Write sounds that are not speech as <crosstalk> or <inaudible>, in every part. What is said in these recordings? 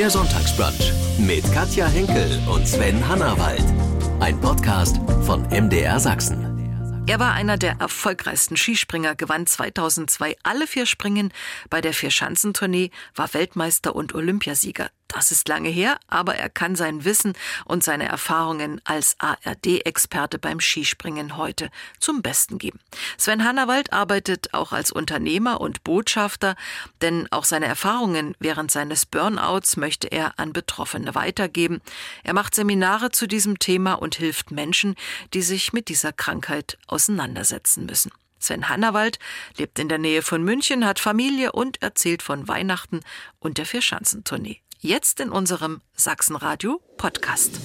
Der Sonntagsbrunch mit Katja Henkel und Sven Hannawald. Ein Podcast von MDR Sachsen. Er war einer der erfolgreichsten Skispringer, gewann 2002 alle vier Springen bei der Vierschanzentournee, war Weltmeister und Olympiasieger. Das ist lange her, aber er kann sein Wissen und seine Erfahrungen als ARD-Experte beim Skispringen heute zum Besten geben. Sven Hannawald arbeitet auch als Unternehmer und Botschafter, denn auch seine Erfahrungen während seines Burnouts möchte er an Betroffene weitergeben. Er macht Seminare zu diesem Thema und hilft Menschen, die sich mit dieser Krankheit auseinandersetzen müssen. Sven Hannawald lebt in der Nähe von München, hat Familie und erzählt von Weihnachten und der Vierschanzentournee. Jetzt in unserem Sachsenradio Podcast.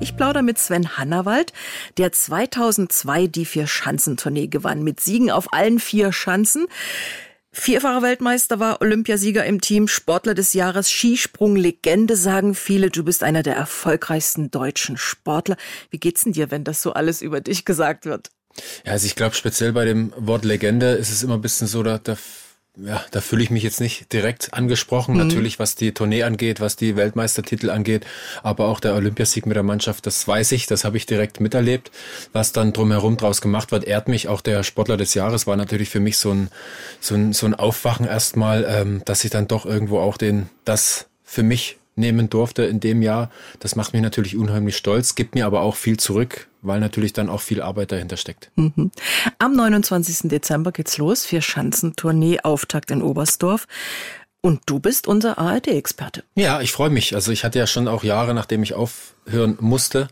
Ich plaudere mit Sven Hannawald, der 2002 die Vier-Schanzentournee gewann, mit Siegen auf allen vier Schanzen. Vierfacher Weltmeister war Olympiasieger im Team, Sportler des Jahres, Skisprung-Legende, sagen viele. Du bist einer der erfolgreichsten deutschen Sportler. Wie geht's denn dir, wenn das so alles über dich gesagt wird? Ja, also ich glaube, speziell bei dem Wort Legende ist es immer ein bisschen so, da, da ja, da fühle ich mich jetzt nicht direkt angesprochen. Mhm. Natürlich, was die Tournee angeht, was die Weltmeistertitel angeht, aber auch der Olympiasieg mit der Mannschaft, das weiß ich, das habe ich direkt miterlebt. Was dann drumherum draus gemacht wird, ehrt mich. Auch der Sportler des Jahres war natürlich für mich so ein, so ein, so ein Aufwachen erstmal, ähm, dass ich dann doch irgendwo auch den, das für mich nehmen durfte in dem Jahr. Das macht mich natürlich unheimlich stolz, gibt mir aber auch viel zurück, weil natürlich dann auch viel Arbeit dahinter steckt. Mhm. Am 29. Dezember geht's los, vier Schanzentournee, Auftakt in Oberstdorf. Und du bist unser ARD-Experte. Ja, ich freue mich. Also ich hatte ja schon auch Jahre, nachdem ich aufhören musste,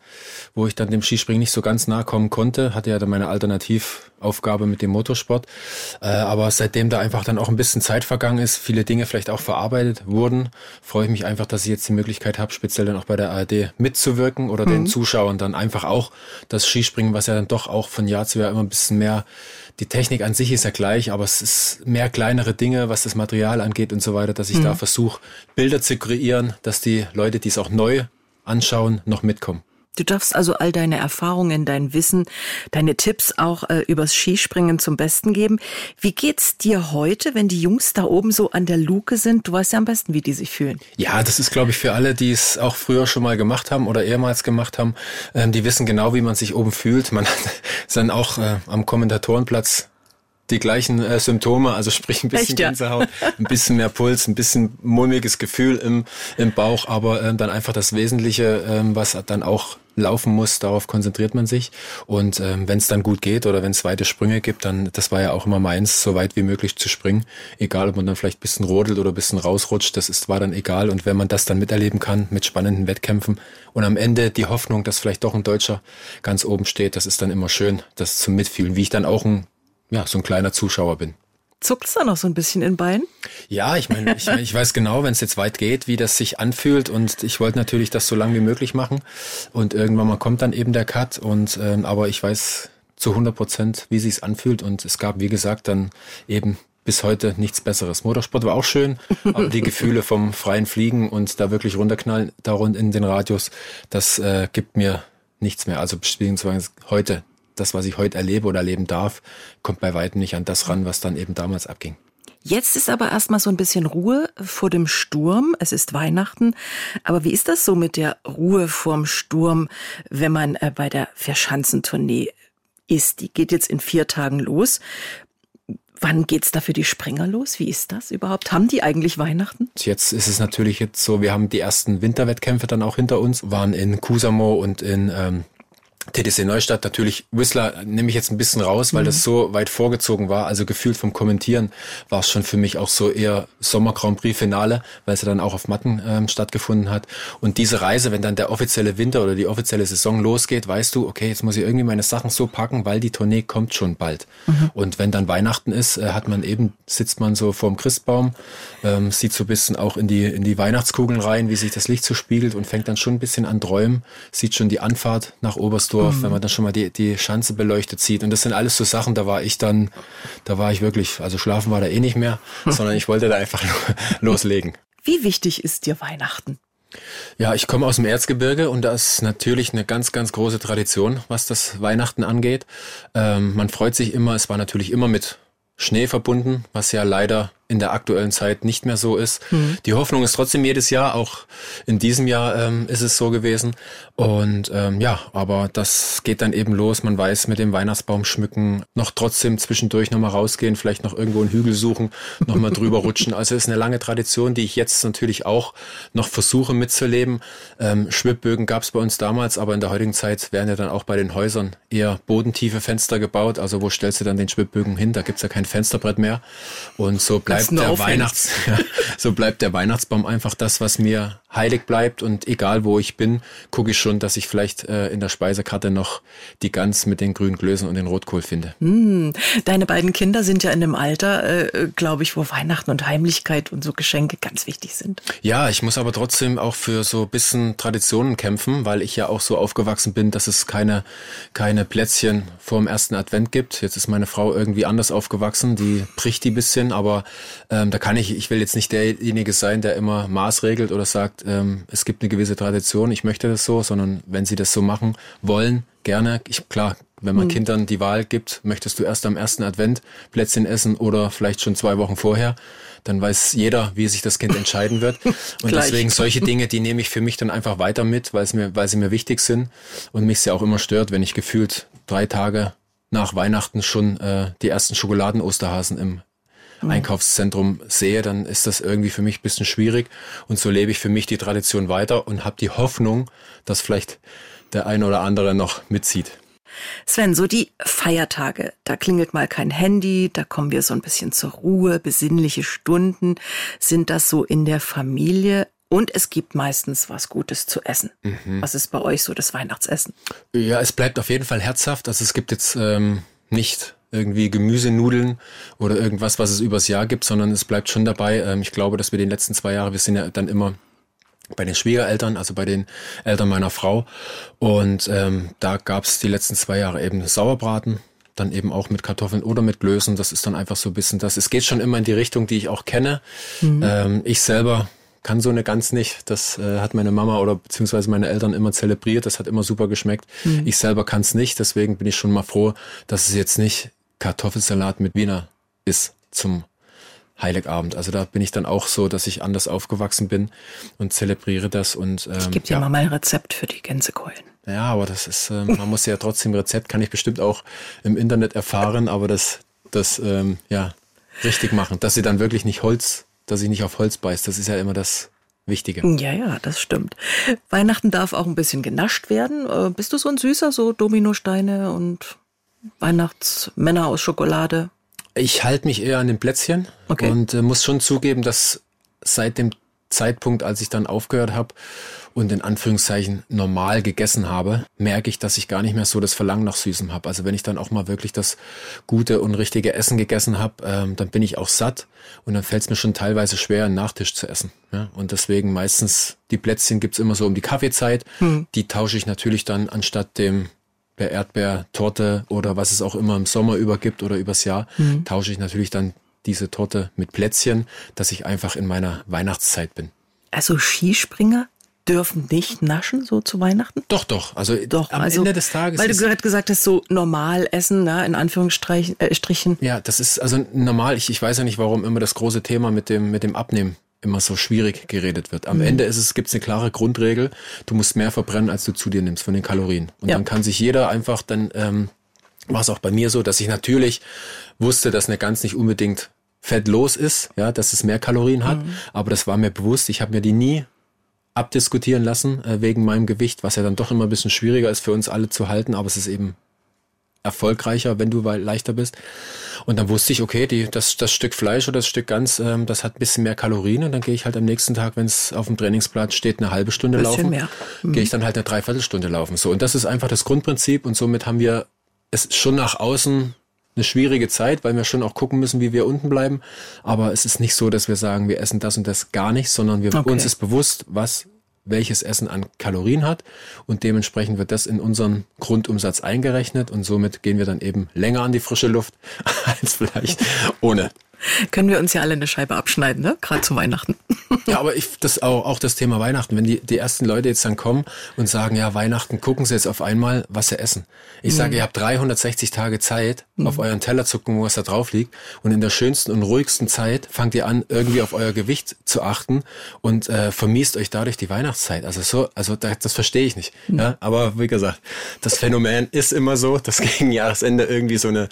wo ich dann dem Skispringen nicht so ganz nahe kommen konnte, hatte ja dann meine Alternativaufgabe mit dem Motorsport. Äh, aber seitdem da einfach dann auch ein bisschen Zeit vergangen ist, viele Dinge vielleicht auch verarbeitet wurden, freue ich mich einfach, dass ich jetzt die Möglichkeit habe, speziell dann auch bei der ARD mitzuwirken oder mhm. den Zuschauern dann einfach auch das Skispringen, was ja dann doch auch von Jahr zu Jahr immer ein bisschen mehr die Technik an sich ist ja gleich, aber es ist mehr kleinere Dinge, was das Material angeht und so weiter, dass ich mhm. da versuche, Bilder zu kreieren, dass die Leute, die es auch neu anschauen, noch mitkommen. Du darfst also all deine Erfahrungen, dein Wissen, deine Tipps auch äh, übers Skispringen zum Besten geben. Wie geht's dir heute, wenn die Jungs da oben so an der Luke sind? Du weißt ja am besten, wie die sich fühlen. Ja, das ist, glaube ich, für alle, die es auch früher schon mal gemacht haben oder ehemals gemacht haben, ähm, die wissen genau, wie man sich oben fühlt. Man <laughs> hat dann auch äh, am Kommentatorenplatz die gleichen äh, Symptome, also sprich ein bisschen Echt, ja? Gänsehaut, ein bisschen mehr Puls, ein bisschen mulmiges Gefühl im, im Bauch, aber ähm, dann einfach das Wesentliche, ähm, was dann auch laufen muss, darauf konzentriert man sich. Und ähm, wenn es dann gut geht oder wenn es weite Sprünge gibt, dann, das war ja auch immer meins, so weit wie möglich zu springen. Egal, ob man dann vielleicht bisschen rodelt oder bisschen rausrutscht, das ist, war dann egal. Und wenn man das dann miterleben kann mit spannenden Wettkämpfen und am Ende die Hoffnung, dass vielleicht doch ein Deutscher ganz oben steht, das ist dann immer schön, das zum Mitfühlen, wie ich dann auch ein ja, so ein kleiner Zuschauer bin. Zuckt's da noch so ein bisschen in Bein? Ja, ich meine, ich, ich weiß genau, wenn es jetzt weit geht, wie das sich anfühlt und ich wollte natürlich das so lang wie möglich machen und irgendwann mal kommt dann eben der Cut und ähm, aber ich weiß zu 100 Prozent, wie sich's anfühlt und es gab, wie gesagt, dann eben bis heute nichts Besseres. Motorsport war auch schön, aber die Gefühle vom freien Fliegen und da wirklich runterknallen, da rund in den Radius, das äh, gibt mir nichts mehr. Also beziehungsweise heute das, was ich heute erlebe oder erleben darf, kommt bei weitem nicht an das ran, was dann eben damals abging. Jetzt ist aber erstmal so ein bisschen Ruhe vor dem Sturm. Es ist Weihnachten. Aber wie ist das so mit der Ruhe vorm Sturm, wenn man äh, bei der Verschanzentournee ist? Die geht jetzt in vier Tagen los. Wann geht's da für die Springer los? Wie ist das überhaupt? Haben die eigentlich Weihnachten? Jetzt ist es natürlich jetzt so, wir haben die ersten Winterwettkämpfe dann auch hinter uns, waren in Kusamo und in ähm, TTC Neustadt natürlich, Whistler nehme ich jetzt ein bisschen raus, weil mhm. das so weit vorgezogen war. Also gefühlt vom Kommentieren war es schon für mich auch so eher Sommer Grand Prix Finale, weil es ja dann auch auf Matten ähm, stattgefunden hat. Und diese Reise, wenn dann der offizielle Winter oder die offizielle Saison losgeht, weißt du, okay, jetzt muss ich irgendwie meine Sachen so packen, weil die Tournee kommt schon bald. Mhm. Und wenn dann Weihnachten ist, äh, hat man eben, sitzt man so vorm Christbaum, ähm, sieht so ein bisschen auch in die, in die Weihnachtskugeln rein, wie sich das Licht so spiegelt und fängt dann schon ein bisschen an träumen, sieht schon die Anfahrt nach Oberstdorf Düsseldorf, mhm. wenn man dann schon mal die, die Schanze beleuchtet sieht. Und das sind alles so Sachen, da war ich dann, da war ich wirklich, also schlafen war da eh nicht mehr, <laughs> sondern ich wollte da einfach <laughs> loslegen. Wie wichtig ist dir Weihnachten? Ja, ich komme aus dem Erzgebirge und da ist natürlich eine ganz, ganz große Tradition, was das Weihnachten angeht. Ähm, man freut sich immer, es war natürlich immer mit Schnee verbunden, was ja leider in der aktuellen Zeit nicht mehr so ist. Mhm. Die Hoffnung ist trotzdem jedes Jahr, auch in diesem Jahr ähm, ist es so gewesen. Und ähm, ja, aber das geht dann eben los. Man weiß, mit dem Weihnachtsbaum schmücken, noch trotzdem zwischendurch nochmal rausgehen, vielleicht noch irgendwo einen Hügel suchen, nochmal drüber <laughs> rutschen. Also es ist eine lange Tradition, die ich jetzt natürlich auch noch versuche mitzuleben. Ähm, Schwibbögen gab es bei uns damals, aber in der heutigen Zeit werden ja dann auch bei den Häusern eher bodentiefe Fenster gebaut. Also wo stellst du dann den Schwibbögen hin? Da gibt's ja kein Fensterbrett mehr. Und so bleibt bleibt der Weihnachts, <laughs> ja, so bleibt der Weihnachtsbaum einfach das, was mir heilig bleibt und egal wo ich bin, gucke ich schon, dass ich vielleicht äh, in der Speisekarte noch die Gans mit den grünen Klößen und den Rotkohl finde. Mm, deine beiden Kinder sind ja in dem Alter, äh, glaube ich, wo Weihnachten und Heimlichkeit und so Geschenke ganz wichtig sind. Ja, ich muss aber trotzdem auch für so ein bisschen Traditionen kämpfen, weil ich ja auch so aufgewachsen bin, dass es keine, keine Plätzchen vor dem ersten Advent gibt. Jetzt ist meine Frau irgendwie anders aufgewachsen, die bricht die bisschen, aber ähm, da kann ich, ich will jetzt nicht derjenige sein, der immer maßregelt oder sagt, ähm, es gibt eine gewisse Tradition, ich möchte das so, sondern wenn sie das so machen wollen, gerne. Ich, klar, wenn man mhm. Kindern die Wahl gibt, möchtest du erst am ersten Advent Plätzchen essen oder vielleicht schon zwei Wochen vorher, dann weiß jeder, wie sich das Kind entscheiden wird. <laughs> Und deswegen solche Dinge, die nehme ich für mich dann einfach weiter mit, weil, es mir, weil sie mir wichtig sind und mich ja auch immer stört, wenn ich gefühlt drei Tage nach Weihnachten schon äh, die ersten Schokoladen-Osterhasen im mhm. Einkaufszentrum sehe, dann ist das irgendwie für mich ein bisschen schwierig. Und so lebe ich für mich die Tradition weiter und habe die Hoffnung, dass vielleicht der eine oder andere noch mitzieht. Sven, so die Feiertage, da klingelt mal kein Handy, da kommen wir so ein bisschen zur Ruhe, besinnliche Stunden. Sind das so in der Familie? Und es gibt meistens was Gutes zu essen. Mhm. Was ist bei euch so das Weihnachtsessen? Ja, es bleibt auf jeden Fall herzhaft. Also es gibt jetzt ähm, nicht irgendwie Gemüsenudeln oder irgendwas, was es übers Jahr gibt, sondern es bleibt schon dabei. Ähm, ich glaube, dass wir den letzten zwei Jahre, wir sind ja dann immer bei den Schwiegereltern, also bei den Eltern meiner Frau. Und ähm, da gab es die letzten zwei Jahre eben Sauerbraten, dann eben auch mit Kartoffeln oder mit Klößen. Das ist dann einfach so ein bisschen das. Es geht schon immer in die Richtung, die ich auch kenne. Mhm. Ähm, ich selber kann so eine Gans nicht. Das äh, hat meine Mama oder beziehungsweise meine Eltern immer zelebriert. Das hat immer super geschmeckt. Mhm. Ich selber kann es nicht. Deswegen bin ich schon mal froh, dass es jetzt nicht Kartoffelsalat mit Wiener ist zum Heiligabend. Also da bin ich dann auch so, dass ich anders aufgewachsen bin und zelebriere das. Und, ähm, ich gebe dir ja. mal mein Rezept für die Gänsekeulen. Ja, aber das ist, äh, man muss ja trotzdem Rezept, kann ich bestimmt auch im Internet erfahren, aber das, das ähm, ja, richtig machen, dass sie dann wirklich nicht Holz, dass sie nicht auf Holz beißt, das ist ja immer das Wichtige. Ja, ja, das stimmt. Weihnachten darf auch ein bisschen genascht werden. Äh, bist du so ein Süßer, so Dominosteine und Weihnachtsmänner aus Schokolade? Ich halte mich eher an den Plätzchen okay. und äh, muss schon zugeben, dass seit dem Zeitpunkt, als ich dann aufgehört habe und in Anführungszeichen normal gegessen habe, merke ich, dass ich gar nicht mehr so das Verlangen nach Süßem habe. Also wenn ich dann auch mal wirklich das gute und richtige Essen gegessen habe, ähm, dann bin ich auch satt und dann fällt es mir schon teilweise schwer, einen Nachtisch zu essen. Ja? Und deswegen meistens die Plätzchen gibt's immer so um die Kaffeezeit. Hm. Die tausche ich natürlich dann anstatt dem der Erdbeertorte oder was es auch immer im Sommer über gibt oder übers Jahr, mhm. tausche ich natürlich dann diese Torte mit Plätzchen, dass ich einfach in meiner Weihnachtszeit bin. Also Skispringer dürfen nicht naschen so zu Weihnachten? Doch, doch. Also doch, am also, Ende des Tages. Weil du gerade gesagt hast, so normal essen, ne, in Anführungsstrichen. Äh, ja, das ist also normal. Ich, ich weiß ja nicht, warum immer das große Thema mit dem, mit dem Abnehmen immer so schwierig geredet wird. Am mhm. Ende ist es, gibt es eine klare Grundregel, du musst mehr verbrennen, als du zu dir nimmst von den Kalorien. Und ja. dann kann sich jeder einfach dann, ähm, war es auch bei mir so, dass ich natürlich wusste, dass eine Gans nicht unbedingt fettlos ist, ja, dass es mehr Kalorien hat, mhm. aber das war mir bewusst, ich habe mir die nie abdiskutieren lassen äh, wegen meinem Gewicht, was ja dann doch immer ein bisschen schwieriger ist für uns alle zu halten, aber es ist eben erfolgreicher, wenn du leichter bist. Und dann wusste ich, okay, die, das, das Stück Fleisch oder das Stück Gans, ähm, das hat ein bisschen mehr Kalorien und dann gehe ich halt am nächsten Tag, wenn es auf dem Trainingsplatz steht, eine halbe Stunde laufen, mehr. Mhm. gehe ich dann halt eine Dreiviertelstunde laufen. So und das ist einfach das Grundprinzip und somit haben wir es schon nach außen eine schwierige Zeit, weil wir schon auch gucken müssen, wie wir unten bleiben. Aber es ist nicht so, dass wir sagen, wir essen das und das gar nicht, sondern wir, okay. uns ist bewusst, was welches Essen an Kalorien hat und dementsprechend wird das in unseren Grundumsatz eingerechnet und somit gehen wir dann eben länger an die frische Luft <laughs> als vielleicht ohne. Können wir uns ja alle eine Scheibe abschneiden, ne? Gerade zu Weihnachten. ja, aber ich, das auch, auch das Thema Weihnachten. Wenn die, die ersten Leute jetzt dann kommen und sagen, ja, Weihnachten, gucken Sie jetzt auf einmal, was Sie essen. Ich mhm. sage, ihr habt 360 Tage Zeit, mhm. auf euren Teller zu gucken, was da drauf liegt. Und in der schönsten und ruhigsten Zeit fangt ihr an, irgendwie auf euer Gewicht zu achten und äh, vermiest euch dadurch die Weihnachtszeit. Also so, also das, das verstehe ich nicht. Mhm. Ja, aber wie gesagt, das Phänomen ist immer so, dass gegen Jahresende irgendwie so eine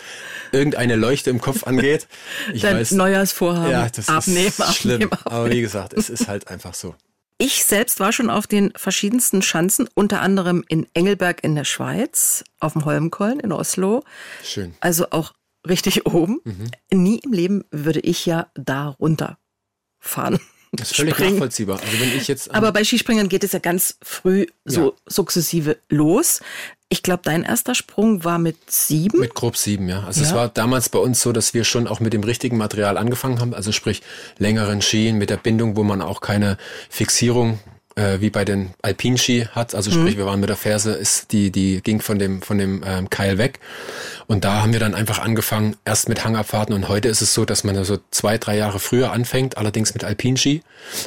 irgendeine Leuchte im Kopf angeht. Ich Dein weiß, Neujahrsvorhaben. Ja, das abnehmen, ist schlimm. Abnehmen, abnehmen. Aber wie gesagt, es ist halt einfach so. Ich selbst war schon auf den verschiedensten Schanzen, unter anderem in Engelberg in der Schweiz, auf dem Holmkollen in Oslo. Schön. Also auch richtig oben. Mhm. Nie im Leben würde ich ja da runterfahren. Das ist völlig Springen. nachvollziehbar. Also wenn ich jetzt Aber bei Skispringern geht es ja ganz früh so ja. sukzessive los. Ich glaube, dein erster Sprung war mit sieben? Mit grob sieben, ja. Also ja. es war damals bei uns so, dass wir schon auch mit dem richtigen Material angefangen haben. Also sprich längeren Skien mit der Bindung, wo man auch keine Fixierung äh, wie bei den Alpinski hat. Also sprich, mhm. wir waren mit der Ferse, ist die, die ging von dem, von dem ähm, Keil weg. Und da haben wir dann einfach angefangen, erst mit Hangabfahrten und heute ist es so, dass man so zwei, drei Jahre früher anfängt, allerdings mit Alpinski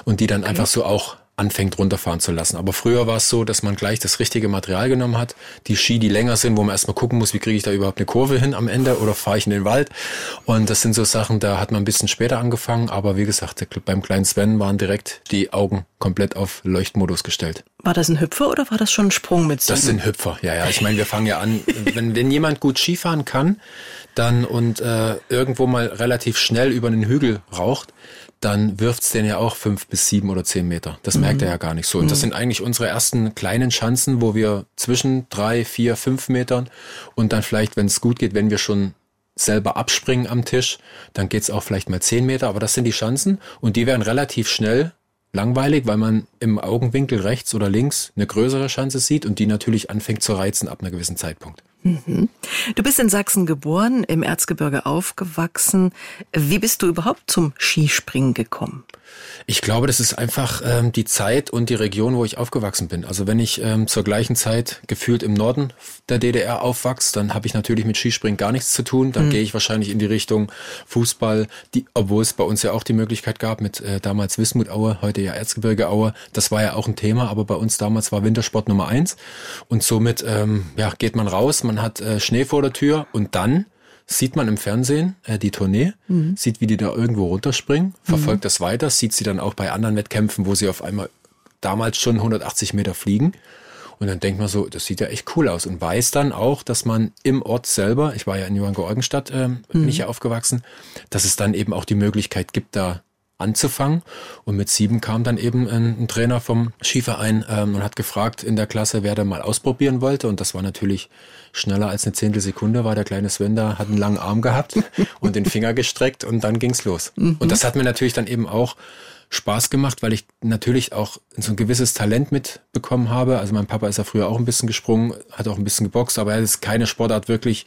und die dann okay. einfach so auch anfängt runterfahren zu lassen. Aber früher war es so, dass man gleich das richtige Material genommen hat. Die Ski, die länger sind, wo man erstmal gucken muss, wie kriege ich da überhaupt eine Kurve hin am Ende oder fahre ich in den Wald. Und das sind so Sachen, da hat man ein bisschen später angefangen. Aber wie gesagt, beim kleinen Sven waren direkt die Augen komplett auf Leuchtmodus gestellt. War das ein Hüpfer oder war das schon ein Sprung mit sieben? Das sind Hüpfer, ja, ja. Ich meine, wir fangen ja an, wenn, wenn jemand gut Skifahren kann, dann und äh, irgendwo mal relativ schnell über einen Hügel raucht, dann wirft's den ja auch fünf bis sieben oder zehn Meter. Das mhm. merkt er ja gar nicht so. Und mhm. das sind eigentlich unsere ersten kleinen Schanzen, wo wir zwischen drei, vier, fünf Metern und dann vielleicht, wenn es gut geht, wenn wir schon selber abspringen am Tisch, dann geht's auch vielleicht mal zehn Meter. Aber das sind die Schanzen und die werden relativ schnell langweilig, weil man im Augenwinkel rechts oder links eine größere Schanze sieht und die natürlich anfängt zu reizen ab einem gewissen Zeitpunkt. Du bist in Sachsen geboren, im Erzgebirge aufgewachsen. Wie bist du überhaupt zum Skispringen gekommen? Ich glaube, das ist einfach ähm, die Zeit und die Region, wo ich aufgewachsen bin. Also wenn ich ähm, zur gleichen Zeit gefühlt im Norden der DDR aufwachse, dann habe ich natürlich mit Skispringen gar nichts zu tun. Dann mhm. gehe ich wahrscheinlich in die Richtung Fußball, die, obwohl es bei uns ja auch die Möglichkeit gab mit äh, damals Wismut Aue, heute ja Erzgebirge Aue. Das war ja auch ein Thema, aber bei uns damals war Wintersport Nummer eins. Und somit ähm, ja, geht man raus, man hat äh, Schnee vor der Tür und dann sieht man im Fernsehen äh, die Tournee, mhm. sieht, wie die da irgendwo runterspringen, verfolgt mhm. das weiter, sieht sie dann auch bei anderen Wettkämpfen, wo sie auf einmal damals schon 180 Meter fliegen. Und dann denkt man so, das sieht ja echt cool aus und weiß dann auch, dass man im Ort selber, ich war ja in Johann-Georgenstadt, ähm, mhm. bin ich ja aufgewachsen, dass es dann eben auch die Möglichkeit gibt, da anzufangen. Und mit sieben kam dann eben ein, ein Trainer vom Skiverein ähm, und hat gefragt in der Klasse, wer da mal ausprobieren wollte. Und das war natürlich schneller als eine Zehntelsekunde, war der kleine Sven da, hat einen langen Arm gehabt <laughs> und den Finger gestreckt und dann ging's los. Mhm. Und das hat mir natürlich dann eben auch Spaß gemacht, weil ich natürlich auch so ein gewisses Talent mitbekommen habe. Also mein Papa ist ja früher auch ein bisschen gesprungen, hat auch ein bisschen geboxt, aber er ist keine Sportart wirklich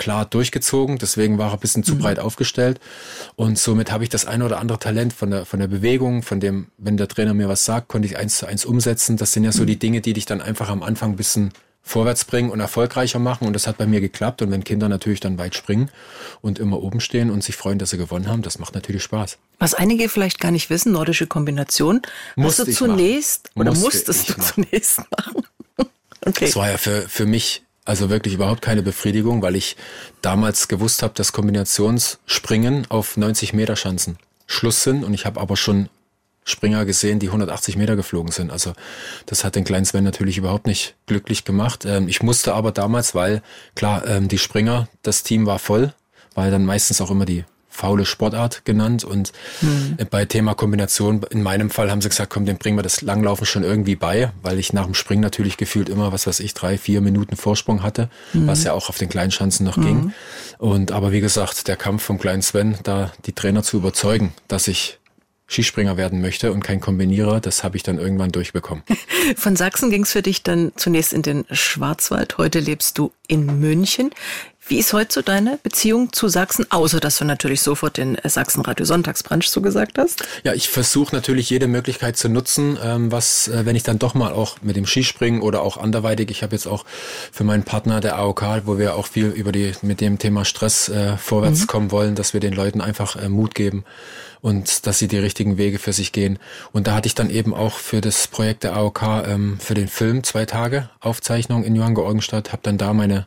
klar durchgezogen, deswegen war er ein bisschen zu mhm. breit aufgestellt und somit habe ich das eine oder andere Talent von der von der Bewegung, von dem, wenn der Trainer mir was sagt, konnte ich eins zu eins umsetzen. Das sind ja so mhm. die Dinge, die dich dann einfach am Anfang ein bisschen vorwärts bringen und erfolgreicher machen und das hat bei mir geklappt und wenn Kinder natürlich dann weit springen und immer oben stehen und sich freuen, dass sie gewonnen haben, das macht natürlich Spaß. Was einige vielleicht gar nicht wissen, nordische Kombination, musst du zunächst machen. oder Musste musstest du machen. zunächst <laughs> machen? okay. Das war ja für, für mich also wirklich überhaupt keine Befriedigung, weil ich damals gewusst habe, dass Kombinationsspringen auf 90 Meter Schanzen Schluss sind und ich habe aber schon Springer gesehen, die 180 Meter geflogen sind. Also das hat den kleinen Sven natürlich überhaupt nicht glücklich gemacht. Ähm, ich musste aber damals, weil klar, ähm, die Springer, das Team war voll, weil dann meistens auch immer die faule Sportart genannt. Und mhm. bei Thema Kombination, in meinem Fall haben sie gesagt, komm, dem bringen wir das Langlaufen schon irgendwie bei, weil ich nach dem Springen natürlich gefühlt immer, was weiß ich, drei, vier Minuten Vorsprung hatte, mhm. was ja auch auf den kleinen Schanzen noch mhm. ging. Und aber wie gesagt, der Kampf vom kleinen Sven, da die Trainer zu überzeugen, dass ich Skispringer werden möchte und kein Kombinierer, das habe ich dann irgendwann durchbekommen. <laughs> Von Sachsen ging es für dich dann zunächst in den Schwarzwald. Heute lebst du in München. Wie ist heute so deine Beziehung zu Sachsen, außer dass du natürlich sofort den Sachsenradio Sonntagsbrunch zugesagt hast? Ja, ich versuche natürlich jede Möglichkeit zu nutzen, ähm, was, äh, wenn ich dann doch mal auch mit dem Skispringen oder auch anderweitig, ich habe jetzt auch für meinen Partner der AOK, wo wir auch viel über die mit dem Thema Stress äh, vorwärts mhm. kommen wollen, dass wir den Leuten einfach äh, Mut geben und dass sie die richtigen Wege für sich gehen. Und da hatte ich dann eben auch für das Projekt der AOK ähm, für den Film zwei Tage Aufzeichnung in Johann Georgenstadt, habe dann da meine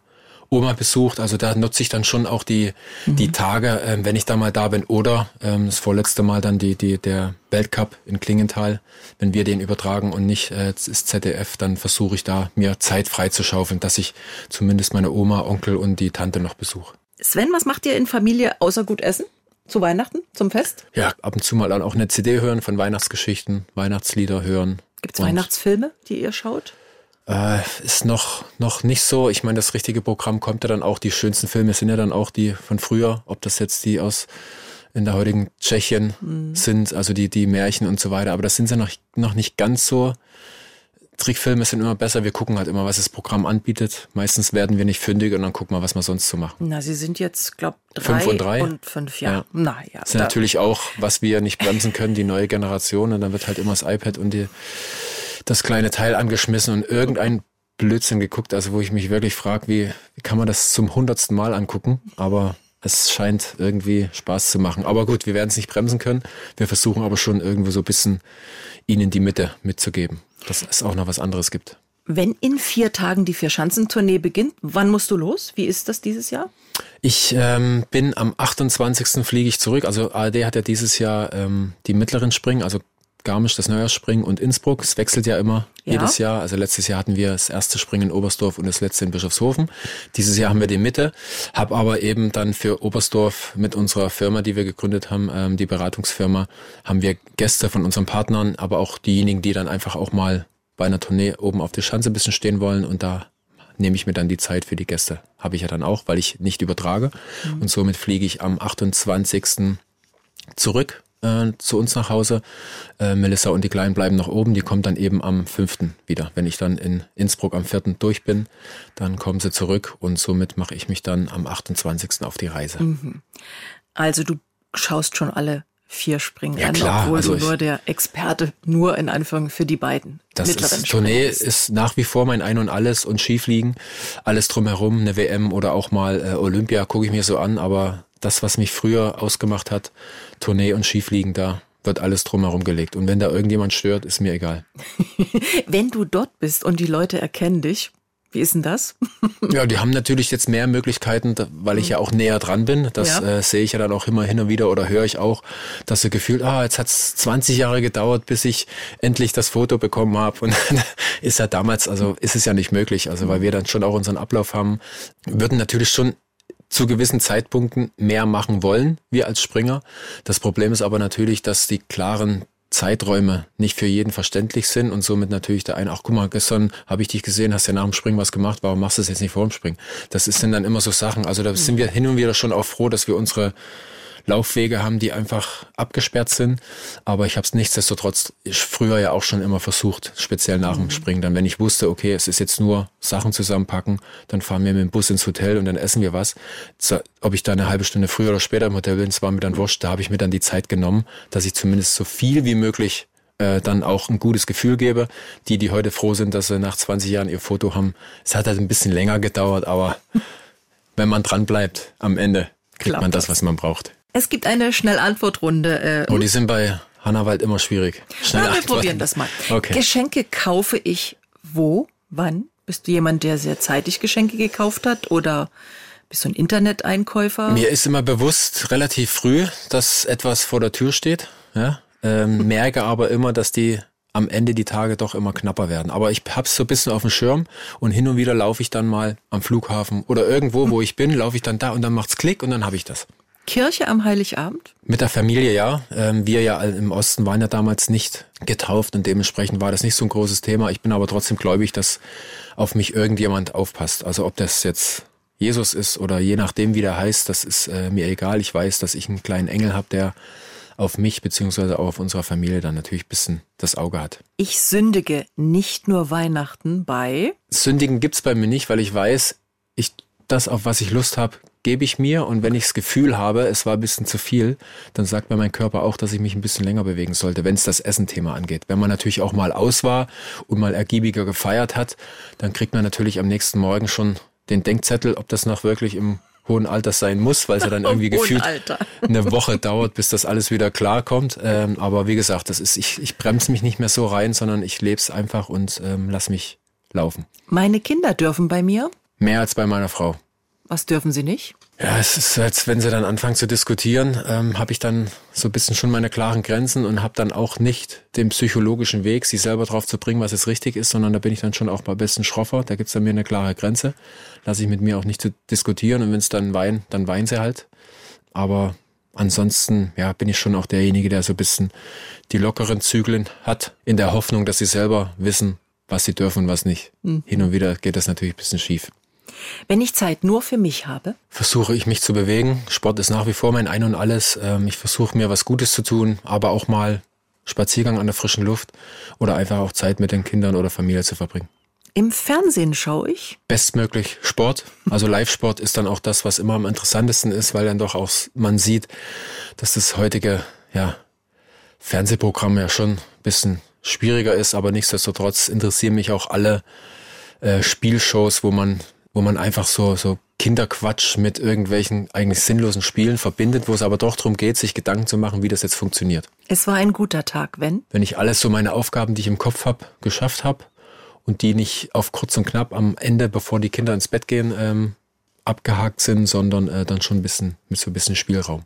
Oma besucht. Also da nutze ich dann schon auch die, mhm. die Tage, ähm, wenn ich da mal da bin. Oder ähm, das vorletzte Mal dann die, die, der Weltcup in Klingenthal, wenn wir den übertragen und nicht äh, das ZDF, dann versuche ich da mir Zeit frei zu schaufeln, dass ich zumindest meine Oma, Onkel und die Tante noch besuche. Sven, was macht ihr in Familie außer gut essen? Zu Weihnachten, zum Fest? Ja, ab und zu mal dann auch eine CD hören von Weihnachtsgeschichten, Weihnachtslieder hören. Gibt es Weihnachtsfilme, die ihr schaut? Äh, ist noch, noch nicht so. Ich meine, das richtige Programm kommt ja dann auch. Die schönsten Filme sind ja dann auch die von früher. Ob das jetzt die aus in der heutigen Tschechien mhm. sind, also die, die Märchen und so weiter. Aber das sind ja noch, noch nicht ganz so. Trickfilme sind immer besser. Wir gucken halt immer, was das Programm anbietet. Meistens werden wir nicht fündig und dann gucken wir, was wir sonst so machen. Na, Sie sind jetzt, glaube drei fünf und drei und fünf, ja. ja. Na, ja das ist natürlich auch, was wir nicht bremsen können, die neue Generation. Und dann wird halt immer das iPad und die das kleine Teil angeschmissen und irgendein Blödsinn geguckt, also wo ich mich wirklich frage, wie, wie kann man das zum hundertsten Mal angucken? Aber es scheint irgendwie Spaß zu machen. Aber gut, wir werden es nicht bremsen können. Wir versuchen aber schon irgendwo so ein bisschen ihnen die Mitte mitzugeben, dass es auch noch was anderes gibt. Wenn in vier Tagen die Vier-Schanzentournee beginnt, wann musst du los? Wie ist das dieses Jahr? Ich ähm, bin am 28. fliege ich zurück. Also ARD hat ja dieses Jahr ähm, die mittleren Springen, also Garmisch, das Neujahrsspringen und Innsbruck. Es wechselt ja immer ja. jedes Jahr. Also letztes Jahr hatten wir das erste Springen in Oberstdorf und das letzte in Bischofshofen. Dieses Jahr haben wir die Mitte. Hab aber eben dann für Oberstdorf mit unserer Firma, die wir gegründet haben, ähm, die Beratungsfirma, haben wir Gäste von unseren Partnern, aber auch diejenigen, die dann einfach auch mal bei einer Tournee oben auf der Schanze ein bisschen stehen wollen und da nehme ich mir dann die Zeit für die Gäste. Habe ich ja dann auch, weil ich nicht übertrage. Mhm. Und somit fliege ich am 28. zurück äh, zu uns nach Hause. Äh, Melissa und die Kleinen bleiben noch oben. Die kommen dann eben am 5. wieder. Wenn ich dann in Innsbruck am 4. durch bin, dann kommen sie zurück und somit mache ich mich dann am 28. auf die Reise. Mhm. Also du schaust schon alle vier Springen ja, an, klar. obwohl also du nur der Experte nur in Anführung für die beiden das ist, Tournee ist. ist nach wie vor mein Ein und Alles und Skifliegen, alles drumherum, eine WM oder auch mal äh, Olympia gucke ich mir so an, aber das, was mich früher ausgemacht hat, Tournee und Skifliegen, da wird alles drumherum gelegt. Und wenn da irgendjemand stört, ist mir egal. <laughs> wenn du dort bist und die Leute erkennen dich, wie ist denn das? ja, die haben natürlich jetzt mehr Möglichkeiten, weil ich ja auch näher dran bin. Das ja. äh, sehe ich ja dann auch immer hin und wieder oder höre ich auch, dass sie gefühlt, ah, jetzt hat es 20 Jahre gedauert, bis ich endlich das Foto bekommen habe. Und <laughs> ist ja damals, also ist es ja nicht möglich. Also weil wir dann schon auch unseren Ablauf haben, würden natürlich schon zu gewissen Zeitpunkten mehr machen wollen, wir als Springer. Das Problem ist aber natürlich, dass die klaren Zeiträume nicht für jeden verständlich sind und somit natürlich der eine, ach guck mal, gestern habe ich dich gesehen, hast ja nach dem Springen was gemacht, warum machst du es jetzt nicht vor dem Springen? Das ist dann immer so Sachen. Also da sind wir hin und wieder schon auch froh, dass wir unsere Laufwege haben, die einfach abgesperrt sind. Aber ich habe es nichtsdestotrotz früher ja auch schon immer versucht, speziell nach dem mhm. Springen. Dann, wenn ich wusste, okay, es ist jetzt nur Sachen zusammenpacken, dann fahren wir mit dem Bus ins Hotel und dann essen wir was. Ob ich da eine halbe Stunde früher oder später im Hotel bin, das war mir dann wurscht. Da habe ich mir dann die Zeit genommen, dass ich zumindest so viel wie möglich äh, dann auch ein gutes Gefühl gebe. Die, die heute froh sind, dass sie nach 20 Jahren ihr Foto haben. Es hat halt ein bisschen länger gedauert, aber <laughs> wenn man dran bleibt, am Ende kriegt Klappt man das, was man braucht. Es gibt eine Schnellantwortrunde. Äh, oh, die sind bei Hannawald immer schwierig. Schnell Na, wir probieren das mal. Okay. Geschenke kaufe ich wo, wann? Bist du jemand, der sehr zeitig Geschenke gekauft hat oder bist du ein Interneteinkäufer? Mir ist immer bewusst relativ früh, dass etwas vor der Tür steht. Ja? Ähm, <laughs> merke aber immer, dass die am Ende die Tage doch immer knapper werden. Aber ich hab's so ein bisschen auf dem Schirm und hin und wieder laufe ich dann mal am Flughafen oder irgendwo, wo <laughs> ich bin, laufe ich dann da und dann macht's Klick und dann habe ich das. Kirche am Heiligabend? Mit der Familie ja. Ähm, wir ja im Osten waren ja damals nicht getauft und dementsprechend war das nicht so ein großes Thema. Ich bin aber trotzdem gläubig, dass auf mich irgendjemand aufpasst. Also ob das jetzt Jesus ist oder je nachdem, wie der heißt, das ist äh, mir egal. Ich weiß, dass ich einen kleinen Engel habe, der auf mich beziehungsweise auch auf unserer Familie dann natürlich ein bisschen das Auge hat. Ich sündige nicht nur Weihnachten bei. Sündigen gibt's bei mir nicht, weil ich weiß, ich das, auf was ich Lust habe, gebe ich mir und wenn ich das Gefühl habe, es war ein bisschen zu viel, dann sagt mir mein Körper auch, dass ich mich ein bisschen länger bewegen sollte, wenn es das Essen-Thema angeht. Wenn man natürlich auch mal aus war und mal ergiebiger gefeiert hat, dann kriegt man natürlich am nächsten Morgen schon den Denkzettel, ob das noch wirklich im hohen Alter sein muss, weil es ja dann <laughs> irgendwie gefühlt Alter. <laughs> eine Woche dauert, bis das alles wieder klar kommt. Ähm, aber wie gesagt, das ist, ich, ich bremse mich nicht mehr so rein, sondern ich lebe es einfach und ähm, lass mich laufen. Meine Kinder dürfen bei mir? Mehr als bei meiner Frau. Was dürfen Sie nicht? Ja, es ist, als wenn sie dann anfangen zu diskutieren, ähm, habe ich dann so ein bisschen schon meine klaren Grenzen und habe dann auch nicht den psychologischen Weg, sie selber drauf zu bringen, was jetzt richtig ist, sondern da bin ich dann schon auch mal ein bisschen schroffer. Da gibt's dann mir eine klare Grenze. Lasse ich mit mir auch nicht zu diskutieren und wenn es dann weinen, dann weinen sie halt. Aber ansonsten, ja, bin ich schon auch derjenige, der so ein bisschen die lockeren Zügeln hat, in der Hoffnung, dass sie selber wissen, was sie dürfen und was nicht. Mhm. Hin und wieder geht das natürlich ein bisschen schief. Wenn ich Zeit nur für mich habe? Versuche ich mich zu bewegen. Sport ist nach wie vor mein Ein und alles. Ähm, ich versuche mir was Gutes zu tun, aber auch mal Spaziergang an der frischen Luft oder einfach auch Zeit mit den Kindern oder Familie zu verbringen. Im Fernsehen schaue ich? Bestmöglich Sport. Also <laughs> Live-Sport ist dann auch das, was immer am interessantesten ist, weil dann doch auch man sieht, dass das heutige ja, Fernsehprogramm ja schon ein bisschen schwieriger ist, aber nichtsdestotrotz interessieren mich auch alle äh, Spielshows, wo man wo man einfach so, so Kinderquatsch mit irgendwelchen eigentlich sinnlosen Spielen verbindet, wo es aber doch darum geht, sich Gedanken zu machen, wie das jetzt funktioniert. Es war ein guter Tag, wenn? Wenn ich alles so meine Aufgaben, die ich im Kopf habe, geschafft habe und die nicht auf kurz und knapp am Ende, bevor die Kinder ins Bett gehen, ähm, abgehakt sind, sondern äh, dann schon ein bisschen mit so ein bisschen Spielraum.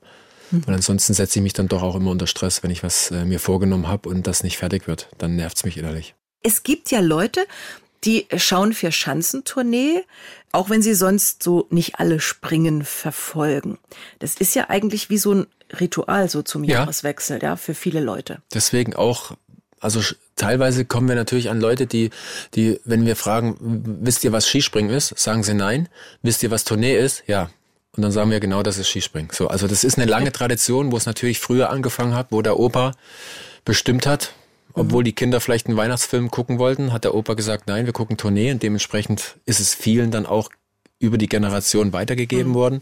Mhm. Und ansonsten setze ich mich dann doch auch immer unter Stress, wenn ich was äh, mir vorgenommen habe und das nicht fertig wird. Dann nervt es mich innerlich. Es gibt ja Leute, die schauen für Schanzentournee, auch wenn sie sonst so nicht alle Springen verfolgen. Das ist ja eigentlich wie so ein Ritual so zum ja. Jahreswechsel, ja, für viele Leute. Deswegen auch, also teilweise kommen wir natürlich an Leute, die, die, wenn wir fragen, wisst ihr, was Skispringen ist, sagen sie nein. Wisst ihr, was Tournee ist? Ja. Und dann sagen wir genau, das ist Skispringen. So, also das ist eine lange Tradition, wo es natürlich früher angefangen hat, wo der Opa bestimmt hat, obwohl die Kinder vielleicht einen Weihnachtsfilm gucken wollten, hat der Opa gesagt, nein, wir gucken Tournee und dementsprechend ist es vielen dann auch über die Generation weitergegeben mhm. worden.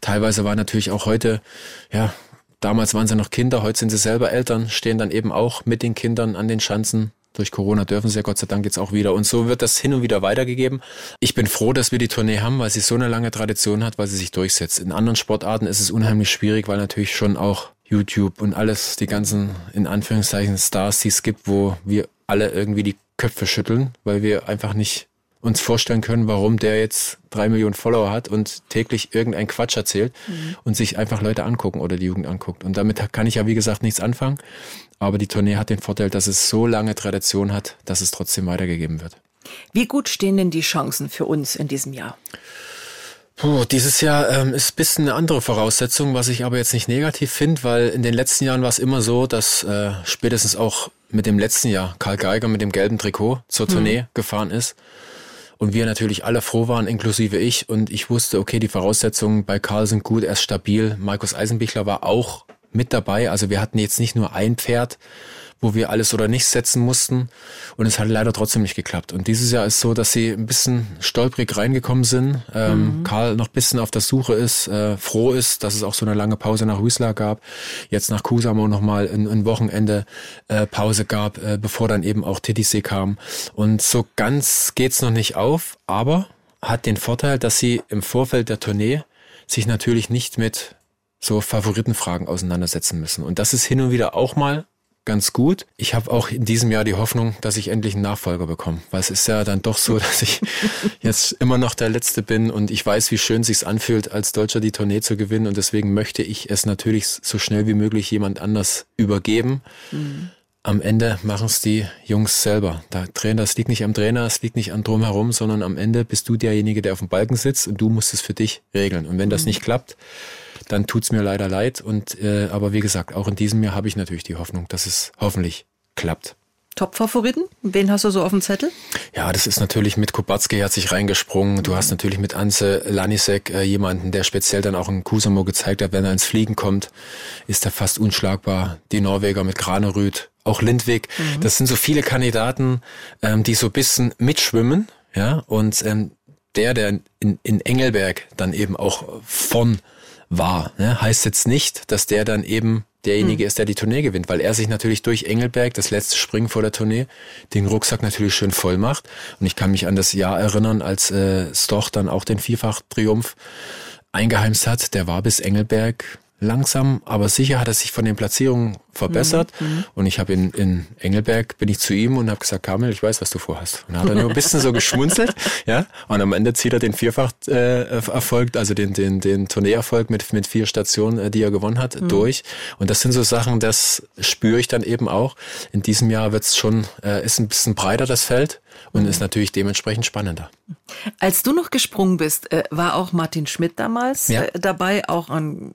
Teilweise war natürlich auch heute, ja, damals waren sie noch Kinder, heute sind sie selber Eltern, stehen dann eben auch mit den Kindern an den Schanzen. Durch Corona dürfen sie ja Gott sei Dank jetzt auch wieder. Und so wird das hin und wieder weitergegeben. Ich bin froh, dass wir die Tournee haben, weil sie so eine lange Tradition hat, weil sie sich durchsetzt. In anderen Sportarten ist es unheimlich schwierig, weil natürlich schon auch YouTube und alles, die ganzen, in Anführungszeichen, Stars, die es gibt, wo wir alle irgendwie die Köpfe schütteln, weil wir einfach nicht uns vorstellen können, warum der jetzt drei Millionen Follower hat und täglich irgendein Quatsch erzählt mhm. und sich einfach Leute angucken oder die Jugend anguckt. Und damit kann ich ja, wie gesagt, nichts anfangen. Aber die Tournee hat den Vorteil, dass es so lange Tradition hat, dass es trotzdem weitergegeben wird. Wie gut stehen denn die Chancen für uns in diesem Jahr? Puh, dieses Jahr ähm, ist ein bisschen eine andere Voraussetzung, was ich aber jetzt nicht negativ finde, weil in den letzten Jahren war es immer so, dass äh, spätestens auch mit dem letzten Jahr Karl Geiger mit dem gelben Trikot zur Tournee mhm. gefahren ist. Und wir natürlich alle froh waren, inklusive ich. Und ich wusste, okay, die Voraussetzungen bei Karl sind gut, er ist stabil. Markus Eisenbichler war auch mit dabei. Also wir hatten jetzt nicht nur ein Pferd, wo wir alles oder nichts setzen mussten. Und es hat leider trotzdem nicht geklappt. Und dieses Jahr ist so, dass sie ein bisschen stolprig reingekommen sind. Ähm, mhm. Karl noch ein bisschen auf der Suche ist, äh, froh ist, dass es auch so eine lange Pause nach Rüßler gab. Jetzt nach Kusamo nochmal ein, ein Wochenende äh, Pause gab, äh, bevor dann eben auch TTC kam. Und so ganz geht's noch nicht auf, aber hat den Vorteil, dass sie im Vorfeld der Tournee sich natürlich nicht mit so Favoritenfragen auseinandersetzen müssen. Und das ist hin und wieder auch mal ganz gut. Ich habe auch in diesem Jahr die Hoffnung, dass ich endlich einen Nachfolger bekomme, weil es ist ja dann doch so, <laughs> dass ich jetzt immer noch der Letzte bin und ich weiß, wie schön sich's anfühlt, als Deutscher die Tournee zu gewinnen und deswegen möchte ich es natürlich so schnell wie möglich jemand anders übergeben. Mhm. Am Ende machen es die Jungs selber. Da Trainer, es liegt nicht am Trainer, es liegt nicht an drumherum, sondern am Ende bist du derjenige, der auf dem Balken sitzt und du musst es für dich regeln. Und wenn das mhm. nicht klappt, dann tut's mir leider leid. Und äh, aber wie gesagt, auch in diesem Jahr habe ich natürlich die Hoffnung, dass es hoffentlich klappt. Top-Favoriten? Wen hast du so auf dem Zettel? Ja, das ist natürlich mit Kubacki hat sich reingesprungen. Du hast natürlich mit Anse Lanisek äh, jemanden, der speziell dann auch in Kusamo gezeigt hat, wenn er ins Fliegen kommt, ist er fast unschlagbar. Die Norweger mit Granerüth, auch Lindwig. Mhm. Das sind so viele Kandidaten, ähm, die so ein bisschen mitschwimmen. Ja, und ähm, der, der in, in Engelberg dann eben auch von war. Ne? Heißt jetzt nicht, dass der dann eben derjenige hm. ist, der die Tournee gewinnt, weil er sich natürlich durch Engelberg, das letzte Springen vor der Tournee, den Rucksack natürlich schön voll macht. Und ich kann mich an das Jahr erinnern, als äh, Stoch dann auch den Vierfach-Triumph eingeheimst hat. Der war bis Engelberg langsam, aber sicher hat er sich von den Platzierungen verbessert. Mhm. mhm. Und ich habe in, in Engelberg, bin ich zu ihm und habe gesagt, Kamil, ich weiß, was du vorhast. Und dann hat er nur ein bisschen so geschmunzelt. <laughs> ja. Und am Ende zieht er den Vierfach-Erfolg, äh, also den, den, den Tourneeerfolg mit, mit vier Stationen, äh, die er gewonnen hat, mhm. durch. Und das sind so Sachen, das spüre ich dann eben auch. In diesem Jahr wird's schon, äh, ist ein bisschen breiter das Feld und mhm. ist natürlich dementsprechend spannender. Als du noch gesprungen bist, äh, war auch Martin Schmidt damals ja. Äh, dabei, auch ein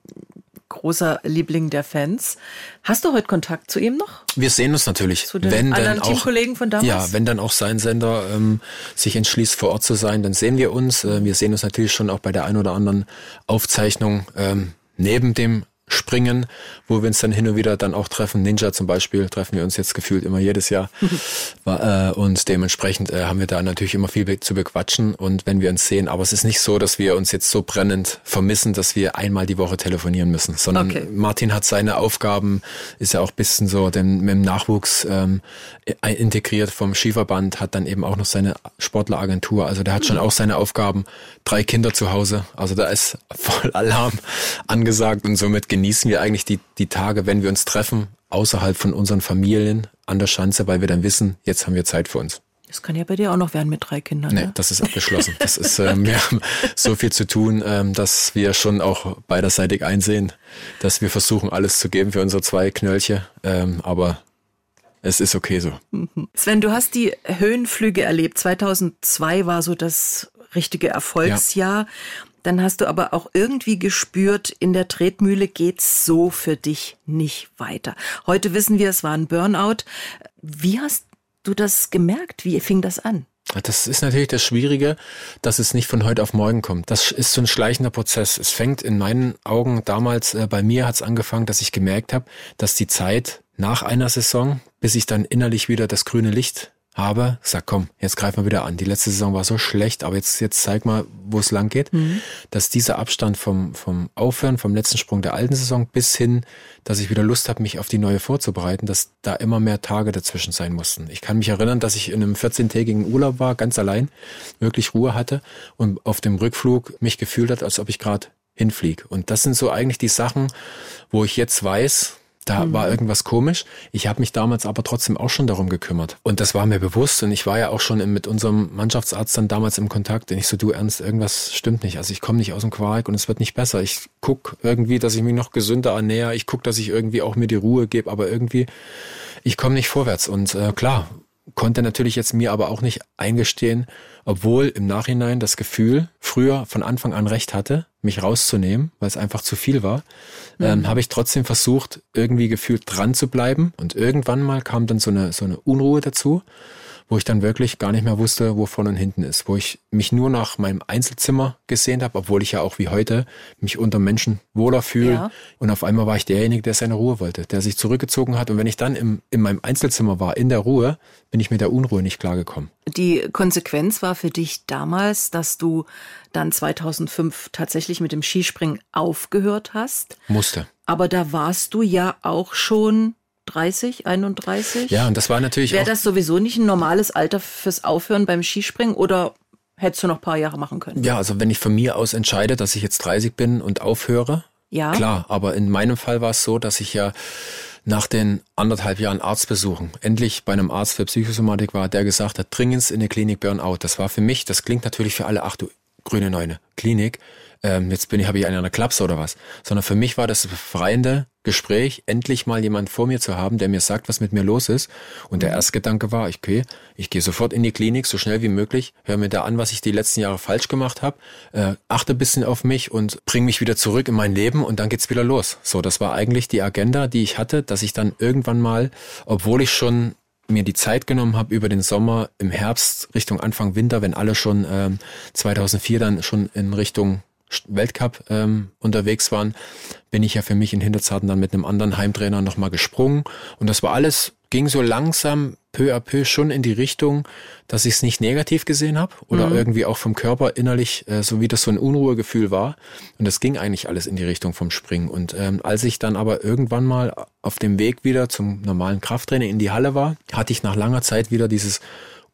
großer Liebling der Fans. Hast du heute Kontakt zu ihm noch? Wir sehen uns natürlich. Zu den wenn anderen dann Teamkollegen von damals? Ja, wenn dann auch sein Sender ähm, sich entschließt, vor Ort zu sein, dann sehen wir uns. Äh, wir sehen uns natürlich schon auch bei der ein oder anderen Aufzeichnung ähm, neben dem springen, wo wir uns dann hin und wieder dann auch treffen. Ninja zum Beispiel treffen wir uns jetzt gefühlt immer jedes Jahr. <laughs> äh, und dementsprechend äh, haben wir da natürlich immer viel zu bequatschen und wenn wir uns sehen, aber es ist nicht so, dass wir uns jetzt so brennend vermissen, dass wir einmal die Woche telefonieren müssen, sondern okay. Martin hat seine Aufgaben, ist ja auch bisschen so denn mit dem Nachwuchs ähm, integriert vom Skiverband, hat dann eben auch noch seine Sportleragentur. Also der hat schon auch seine Aufgaben, drei Kinder zu Hause. Also da ist voll Alarm angesagt und somit genießen wir eigentlich die, die Tage, wenn wir uns treffen, außerhalb von unseren Familien an der Schanze, weil wir dann wissen, jetzt haben wir Zeit für uns. Das kann ja bei dir auch noch werden mit drei Kindern. Nee, ne? das ist abgeschlossen. Das ist, ähm, wir haben so viel zu tun, ähm, dass wir schon auch beiderseitig einsehen, dass wir versuchen, alles zu geben für unsere zwei Knöllche. Ähm, aber es ist okay so. Mhm. Sven, du hast die Höhenflüge erlebt. 2002 war so das richtige Erfolgsjahr. Ja. Dann hast du aber auch irgendwie gespürt, in der Tretmühle geht's so für dich nicht weiter. Heute wissen wir, es war ein Burnout. Wie hast du das gemerkt? Wie fing das an? Das ist natürlich das Schwierige, dass es nicht von heute auf morgen kommt. Das ist so ein schleichender Prozess. Es fängt in meinen Augen damals, äh, bei mir hat es angefangen, dass ich gemerkt habe, dass die Zeit nach einer Saison, bis ich dann innerlich wieder das grüne Licht habe, sag komm, jetzt greifen wir wieder an. Die letzte Saison war so schlecht, aber jetzt, jetzt zeig mal, wo es lang geht. Mhm. Dass dieser Abstand vom, vom Aufhören, vom letzten Sprung der alten Saison bis hin, dass ich wieder Lust habe, mich auf die neue vorzubereiten, dass da immer mehr Tage dazwischen sein mussten. Ich kann mich erinnern, dass ich in einem 14-tägigen Urlaub war, ganz allein, wirklich Ruhe hatte und auf dem Rückflug mich gefühlt hat, als ob ich gerade hinflieg. Und das sind so eigentlich die Sachen, wo ich jetzt weiß, da mhm. war irgendwas komisch. Ich habe mich damals aber trotzdem auch schon darum gekümmert. Und das war mir bewusst. Und ich war ja auch schon mit unserem Mannschaftsarzt dann damals im Kontakt. Und ich so, du Ernst, irgendwas stimmt nicht. Also ich komme nicht aus dem Quark und es wird nicht besser. Ich guck irgendwie, dass ich mich noch gesünder ernähre. Ich guck, dass ich irgendwie auch mir die Ruhe gebe. Aber irgendwie, ich komme nicht vorwärts. Und äh, klar, konnte natürlich jetzt mir aber auch nicht eingestehen, obwohl im Nachhinein das Gefühl früher von Anfang an recht hatte, mich rauszunehmen, weil es einfach zu viel war, mhm. ähm, habe ich trotzdem versucht, irgendwie gefühlt dran zu bleiben. Und irgendwann mal kam dann so eine, so eine Unruhe dazu wo ich dann wirklich gar nicht mehr wusste, wo vorne und hinten ist, wo ich mich nur nach meinem Einzelzimmer gesehen habe, obwohl ich ja auch wie heute mich unter Menschen wohler fühle. Ja. Und auf einmal war ich derjenige, der seine Ruhe wollte, der sich zurückgezogen hat. Und wenn ich dann im, in meinem Einzelzimmer war, in der Ruhe, bin ich mit der Unruhe nicht klargekommen. Die Konsequenz war für dich damals, dass du dann 2005 tatsächlich mit dem Skispringen aufgehört hast. Musste. Aber da warst du ja auch schon 30, 31? Ja, und das war natürlich. Wäre das sowieso nicht ein normales Alter fürs Aufhören beim Skispringen oder hättest du noch ein paar Jahre machen können? Ja, also wenn ich von mir aus entscheide, dass ich jetzt 30 bin und aufhöre, ja. klar. Aber in meinem Fall war es so, dass ich ja nach den anderthalb Jahren Arztbesuchen endlich bei einem Arzt für Psychosomatik war, der gesagt hat, dringend in der Klinik Burnout. Das war für mich, das klingt natürlich für alle, ach du grüne Neune, Klinik ähm, jetzt bin ich, habe ich einen an der Klapse oder was. Sondern für mich war das befreiende Gespräch, endlich mal jemand vor mir zu haben, der mir sagt, was mit mir los ist. Und der mhm. erste Gedanke war, okay, ich gehe sofort in die Klinik, so schnell wie möglich, höre mir da an, was ich die letzten Jahre falsch gemacht habe, äh, achte ein bisschen auf mich und bringe mich wieder zurück in mein Leben und dann geht's wieder los. So, das war eigentlich die Agenda, die ich hatte, dass ich dann irgendwann mal, obwohl ich schon mir die Zeit genommen habe über den Sommer, im Herbst Richtung Anfang Winter, wenn alle schon ähm, 2004 dann schon in Richtung Weltcup ähm, unterwegs waren, bin ich ja für mich in Hinterzarten dann mit einem anderen Heimtrainer nochmal gesprungen. Und das war alles, ging so langsam peu à peu schon in die Richtung, dass ich es nicht negativ gesehen habe oder mhm. irgendwie auch vom Körper innerlich, äh, so wie das so ein Unruhegefühl war. Und das ging eigentlich alles in die Richtung vom Springen. Und ähm, als ich dann aber irgendwann mal auf dem Weg wieder zum normalen Krafttraining in die Halle war, hatte ich nach langer Zeit wieder dieses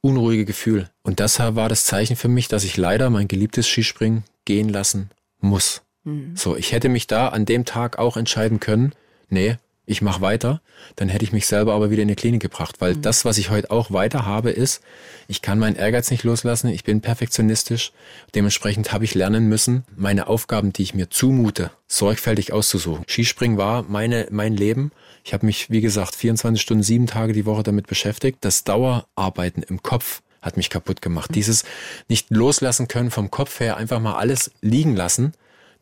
unruhige Gefühl. Und das war das Zeichen für mich, dass ich leider mein geliebtes Skispringen gehen lassen muss. Mhm. So, ich hätte mich da an dem Tag auch entscheiden können, nee, ich mache weiter, dann hätte ich mich selber aber wieder in die Klinik gebracht, weil mhm. das, was ich heute auch weiter habe, ist, ich kann meinen Ehrgeiz nicht loslassen, ich bin perfektionistisch, dementsprechend habe ich lernen müssen, meine Aufgaben, die ich mir zumute, sorgfältig auszusuchen. Skispringen war meine, mein Leben. Ich habe mich, wie gesagt, 24 Stunden, sieben Tage die Woche damit beschäftigt. Das Dauerarbeiten im Kopf hat mich kaputt gemacht. Dieses nicht loslassen können vom Kopf her, einfach mal alles liegen lassen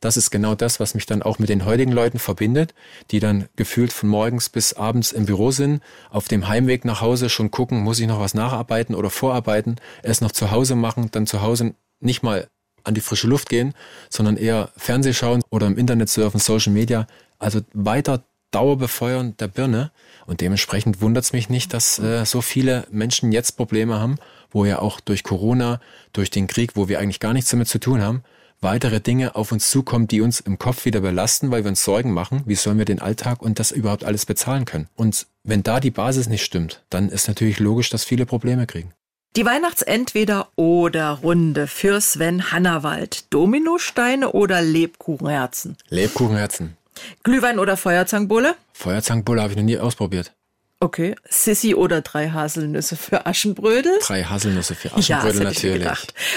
das ist genau das, was mich dann auch mit den heutigen Leuten verbindet, die dann gefühlt von morgens bis abends im Büro sind, auf dem Heimweg nach Hause schon gucken, muss ich noch was nacharbeiten oder vorarbeiten, es noch zu Hause machen, dann zu Hause nicht mal an die frische Luft gehen, sondern eher Fernseh schauen oder im Internet surfen, Social Media. Also weiter Dauerbefeuern der Birne. Und dementsprechend wundert es mich nicht, dass äh, so viele Menschen jetzt Probleme haben, wo ja auch durch Corona, durch den Krieg, wo wir eigentlich gar nichts damit zu tun haben, weitere Dinge auf uns zukommen, die uns im Kopf wieder belasten, weil wir uns Sorgen machen, wie sollen wir den Alltag und das überhaupt alles bezahlen können. Und wenn da die Basis nicht stimmt, dann ist natürlich logisch, dass viele Probleme kriegen. Die Weihnachtsentweder oder Runde für Sven Hannawald. Dominosteine oder Lebkuchenherzen? Lebkuchenherzen. Glühwein oder Feuerzangenbowle? Feuerzangenbowle habe ich noch nie ausprobiert. Okay. Sissy oder drei Haselnüsse für Aschenbrödel? Drei Haselnüsse für Aschenbrödel ja, natürlich.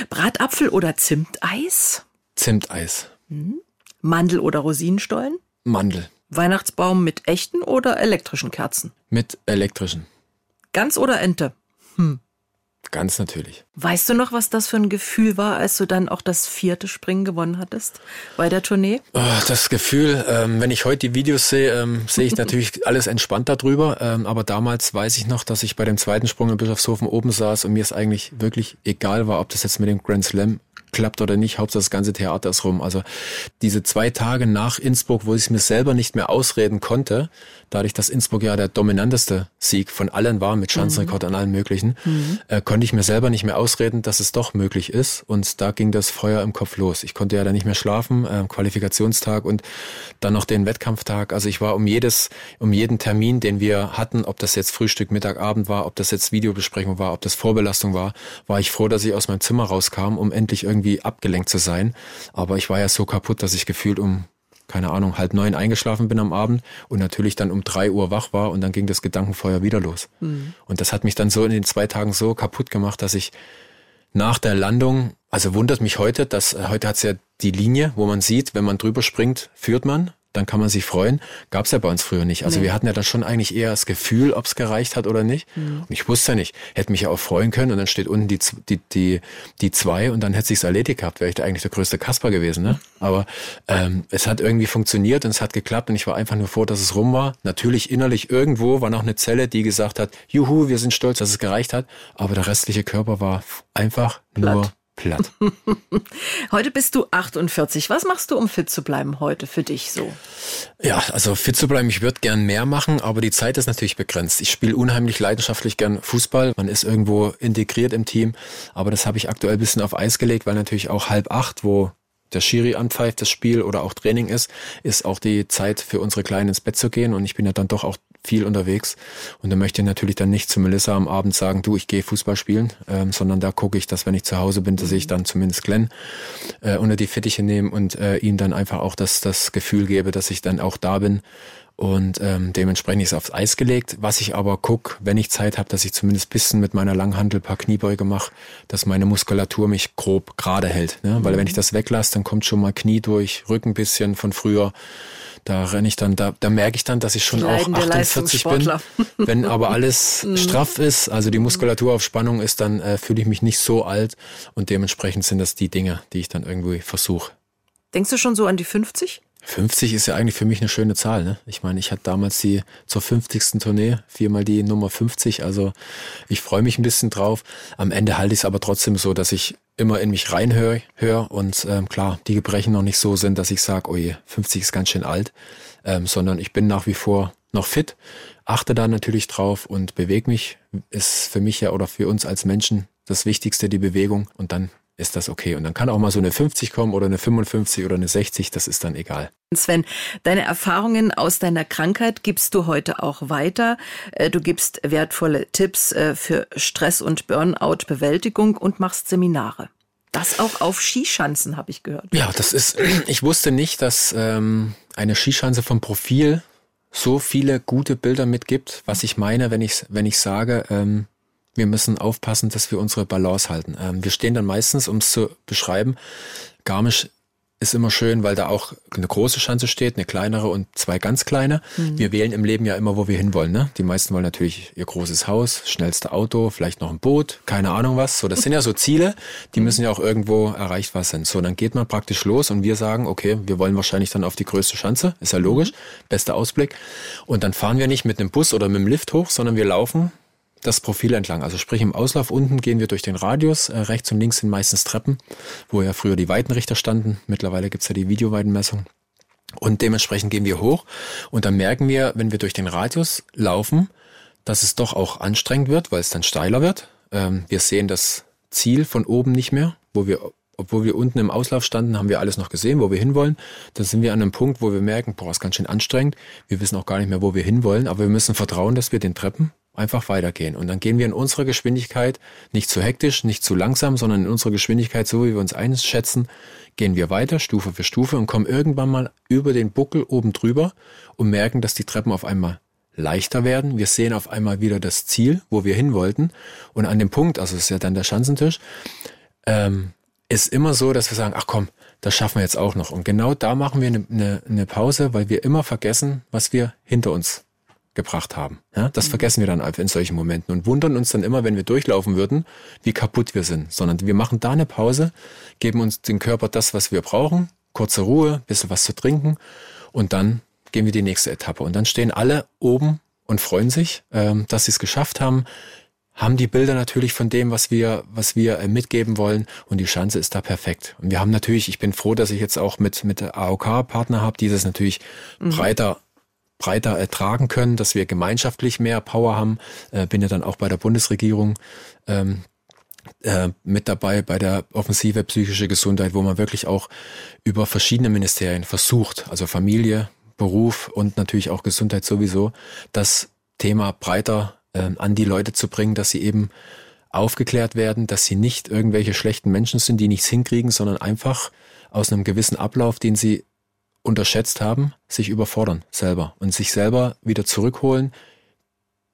Bratapfel oder Zimteis? Zimteis. Hm. Mandel oder Rosinenstollen? Mandel. Weihnachtsbaum mit echten oder elektrischen Kerzen? Mit elektrischen. Gans oder Ente? Hm. Ganz natürlich. Weißt du noch, was das für ein Gefühl war, als du dann auch das vierte Springen gewonnen hattest bei der Tournee? Oh, das Gefühl, ähm, wenn ich heute die Videos sehe, ähm, sehe ich natürlich <laughs> alles entspannt darüber. Ähm, aber damals weiß ich noch, dass ich bei dem zweiten Sprung in Bischofshofen oben saß und mir es eigentlich wirklich egal war, ob das jetzt mit dem Grand Slam klappt oder nicht, Hauptsache das ganze Theater ist rum. Also diese zwei Tage nach Innsbruck, wo ich es mir selber nicht mehr ausreden konnte, dadurch, dass Innsbruck ja der dominanteste Sieg von allen war, mit Schanzenrekord mhm. an allen möglichen, mhm. äh, konnte ich mir selber nicht mehr ausreden, dass es doch möglich ist. Und da ging das Feuer im Kopf los. Ich konnte ja dann nicht mehr schlafen, äh, Qualifikationstag und dann noch den Wettkampftag. Also ich war um jedes, um jeden Termin, den wir hatten, ob das jetzt Frühstück, Mittag, Abend war, ob das jetzt Videobesprechung war, ob das Vorbelastung war, war ich froh, dass ich aus meinem Zimmer rauskam, um endlich irgendwie irgendwie abgelenkt zu sein. Aber ich war ja so kaputt, dass ich gefühlt um keine Ahnung, halb neun eingeschlafen bin am Abend und natürlich dann um drei Uhr wach war und dann ging das Gedankenfeuer wieder los. Mhm. Und das hat mich dann so in den zwei Tagen so kaputt gemacht, dass ich nach der Landung, also wundert mich heute, dass äh, heute hat's ja die Linie, wo man sieht, wenn man drüber springt, führt man dann kann man sich freuen. Gab es ja bei uns früher nicht. Also nee. wir hatten ja dann schon eigentlich eher das Gefühl, ob es gereicht hat oder nicht. Mhm. Und ich wusste ja nicht. Hätte mich ja auch freuen können und dann steht unten die, die, die, die zwei und dann hätte sich's erledigt gehabt. Wäre ich da eigentlich der größte Kasper gewesen. Ne? Aber ähm, es hat irgendwie funktioniert und es hat geklappt und ich war einfach nur froh, dass es rum war. Natürlich innerlich irgendwo war noch eine Zelle, die gesagt hat, juhu, wir sind stolz, dass es gereicht hat. Aber der restliche Körper war einfach Platt. nur platt. <laughs> heute bist du 48. Was machst du, um fit zu bleiben heute für dich so? Ja, also fit zu bleiben, ich würde gern mehr machen, aber die Zeit ist natürlich begrenzt. Ich spiele unheimlich leidenschaftlich gern Fußball. Man ist irgendwo integriert im Team, aber das habe ich aktuell ein bisschen auf Eis gelegt, weil natürlich auch halb acht, wo der Schiri anpfeift, das Spiel oder auch Training ist, ist auch die Zeit für unsere Kleinen ins Bett zu gehen. Und ich bin ja dann doch auch viel unterwegs. Und da möchte ich natürlich dann nicht zu Melissa am Abend sagen, du, ich gehe Fußball spielen, ähm, sondern da gucke ich, dass wenn ich zu Hause bin, dass ich dann zumindest Glenn äh, unter die Fittiche nehme und äh, ihm dann einfach auch das, das Gefühl gebe, dass ich dann auch da bin und ähm, dementsprechend ist es aufs Eis gelegt. Was ich aber guck, wenn ich Zeit habe, dass ich zumindest bisschen mit meiner Langhandel paar Kniebeuge mache, dass meine Muskulatur mich grob gerade hält. Ne? Weil wenn ich das weglasse, dann kommt schon mal Knie durch, Rücken bisschen von früher. Da renne ich dann, da, da merke ich dann, dass ich schon auch 48 bin. Wenn aber alles <laughs> mhm. straff ist, also die Muskulatur auf Spannung ist, dann äh, fühle ich mich nicht so alt und dementsprechend sind das die Dinge, die ich dann irgendwie versuche. Denkst du schon so an die 50? 50 ist ja eigentlich für mich eine schöne Zahl. Ne? Ich meine, ich hatte damals die zur 50. Tournee viermal die Nummer 50. Also ich freue mich ein bisschen drauf. Am Ende halte ich es aber trotzdem so, dass ich immer in mich reinhöre hör und ähm, klar, die Gebrechen noch nicht so sind, dass ich sage, oh je, 50 ist ganz schön alt, ähm, sondern ich bin nach wie vor noch fit, achte da natürlich drauf und bewege mich. Ist für mich ja oder für uns als Menschen das Wichtigste, die Bewegung. Und dann ist das okay. Und dann kann auch mal so eine 50 kommen oder eine 55 oder eine 60, das ist dann egal. Sven, deine Erfahrungen aus deiner Krankheit gibst du heute auch weiter. Äh, du gibst wertvolle Tipps äh, für Stress- und Burnout-Bewältigung und machst Seminare. Das auch auf Skischanzen, habe ich gehört. Ja, das ist, <clears throat> ich wusste nicht, dass ähm, eine Skischanze vom Profil so viele gute Bilder mitgibt, was ich meine, wenn ich, wenn ich sage, ähm, wir müssen aufpassen, dass wir unsere Balance halten. Ähm, wir stehen dann meistens, um es zu beschreiben, Garmisch ist immer schön, weil da auch eine große Schanze steht, eine kleinere und zwei ganz kleine. Mhm. Wir wählen im Leben ja immer, wo wir hinwollen. Ne? Die meisten wollen natürlich ihr großes Haus, schnellste Auto, vielleicht noch ein Boot, keine Ahnung was. So, das sind ja so Ziele, die müssen ja auch irgendwo erreicht was sein. So, dann geht man praktisch los und wir sagen, okay, wir wollen wahrscheinlich dann auf die größte Schanze, ist ja logisch, bester Ausblick. Und dann fahren wir nicht mit einem Bus oder mit dem Lift hoch, sondern wir laufen das Profil entlang. Also sprich im Auslauf unten gehen wir durch den Radius, äh, rechts und links sind meistens Treppen, wo ja früher die Weitenrichter standen. Mittlerweile gibt's ja die Videoweitenmessung. Und dementsprechend gehen wir hoch und dann merken wir, wenn wir durch den Radius laufen, dass es doch auch anstrengend wird, weil es dann steiler wird. Ähm, wir sehen das Ziel von oben nicht mehr, wo wir obwohl wir unten im Auslauf standen, haben wir alles noch gesehen, wo wir hinwollen. Dann sind wir an einem Punkt, wo wir merken, boah, ist ganz schön anstrengend. Wir wissen auch gar nicht mehr, wo wir hinwollen, aber wir müssen vertrauen, dass wir den Treppen einfach weitergehen. Und dann gehen wir in unserer Geschwindigkeit, nicht zu hektisch, nicht zu langsam, sondern in unserer Geschwindigkeit, so wie wir uns einschätzen, gehen wir weiter, Stufe für Stufe und kommen irgendwann mal über den Buckel oben drüber und merken, dass die Treppen auf einmal leichter werden. Wir sehen auf einmal wieder das Ziel, wo wir hin wollten. Und an dem Punkt, also es ist ja dann der Schanzentisch, ähm, ist immer so, dass wir sagen, ach komm, das schaffen wir jetzt auch noch. Und genau da machen wir eine, eine, eine Pause, weil wir immer vergessen, was wir hinter uns gebracht haben. Ja, das mhm. vergessen wir dann einfach in solchen Momenten und wundern uns dann immer, wenn wir durchlaufen würden, wie kaputt wir sind. Sondern wir machen da eine Pause, geben uns den Körper das, was wir brauchen, kurze Ruhe, bisschen was zu trinken und dann gehen wir die nächste Etappe. Und dann stehen alle oben und freuen sich, ähm, dass sie es geschafft haben, haben die Bilder natürlich von dem, was wir, was wir äh, mitgeben wollen und die Chance ist da perfekt. Und wir haben natürlich, ich bin froh, dass ich jetzt auch mit, mit der AOK Partner habe, die das natürlich mhm. breiter breiter ertragen können, dass wir gemeinschaftlich mehr Power haben. Äh, bin ja dann auch bei der Bundesregierung ähm, äh, mit dabei bei der Offensive psychische Gesundheit, wo man wirklich auch über verschiedene Ministerien versucht, also Familie, Beruf und natürlich auch Gesundheit sowieso, das Thema breiter äh, an die Leute zu bringen, dass sie eben aufgeklärt werden, dass sie nicht irgendwelche schlechten Menschen sind, die nichts hinkriegen, sondern einfach aus einem gewissen Ablauf, den sie unterschätzt haben, sich überfordern selber und sich selber wieder zurückholen,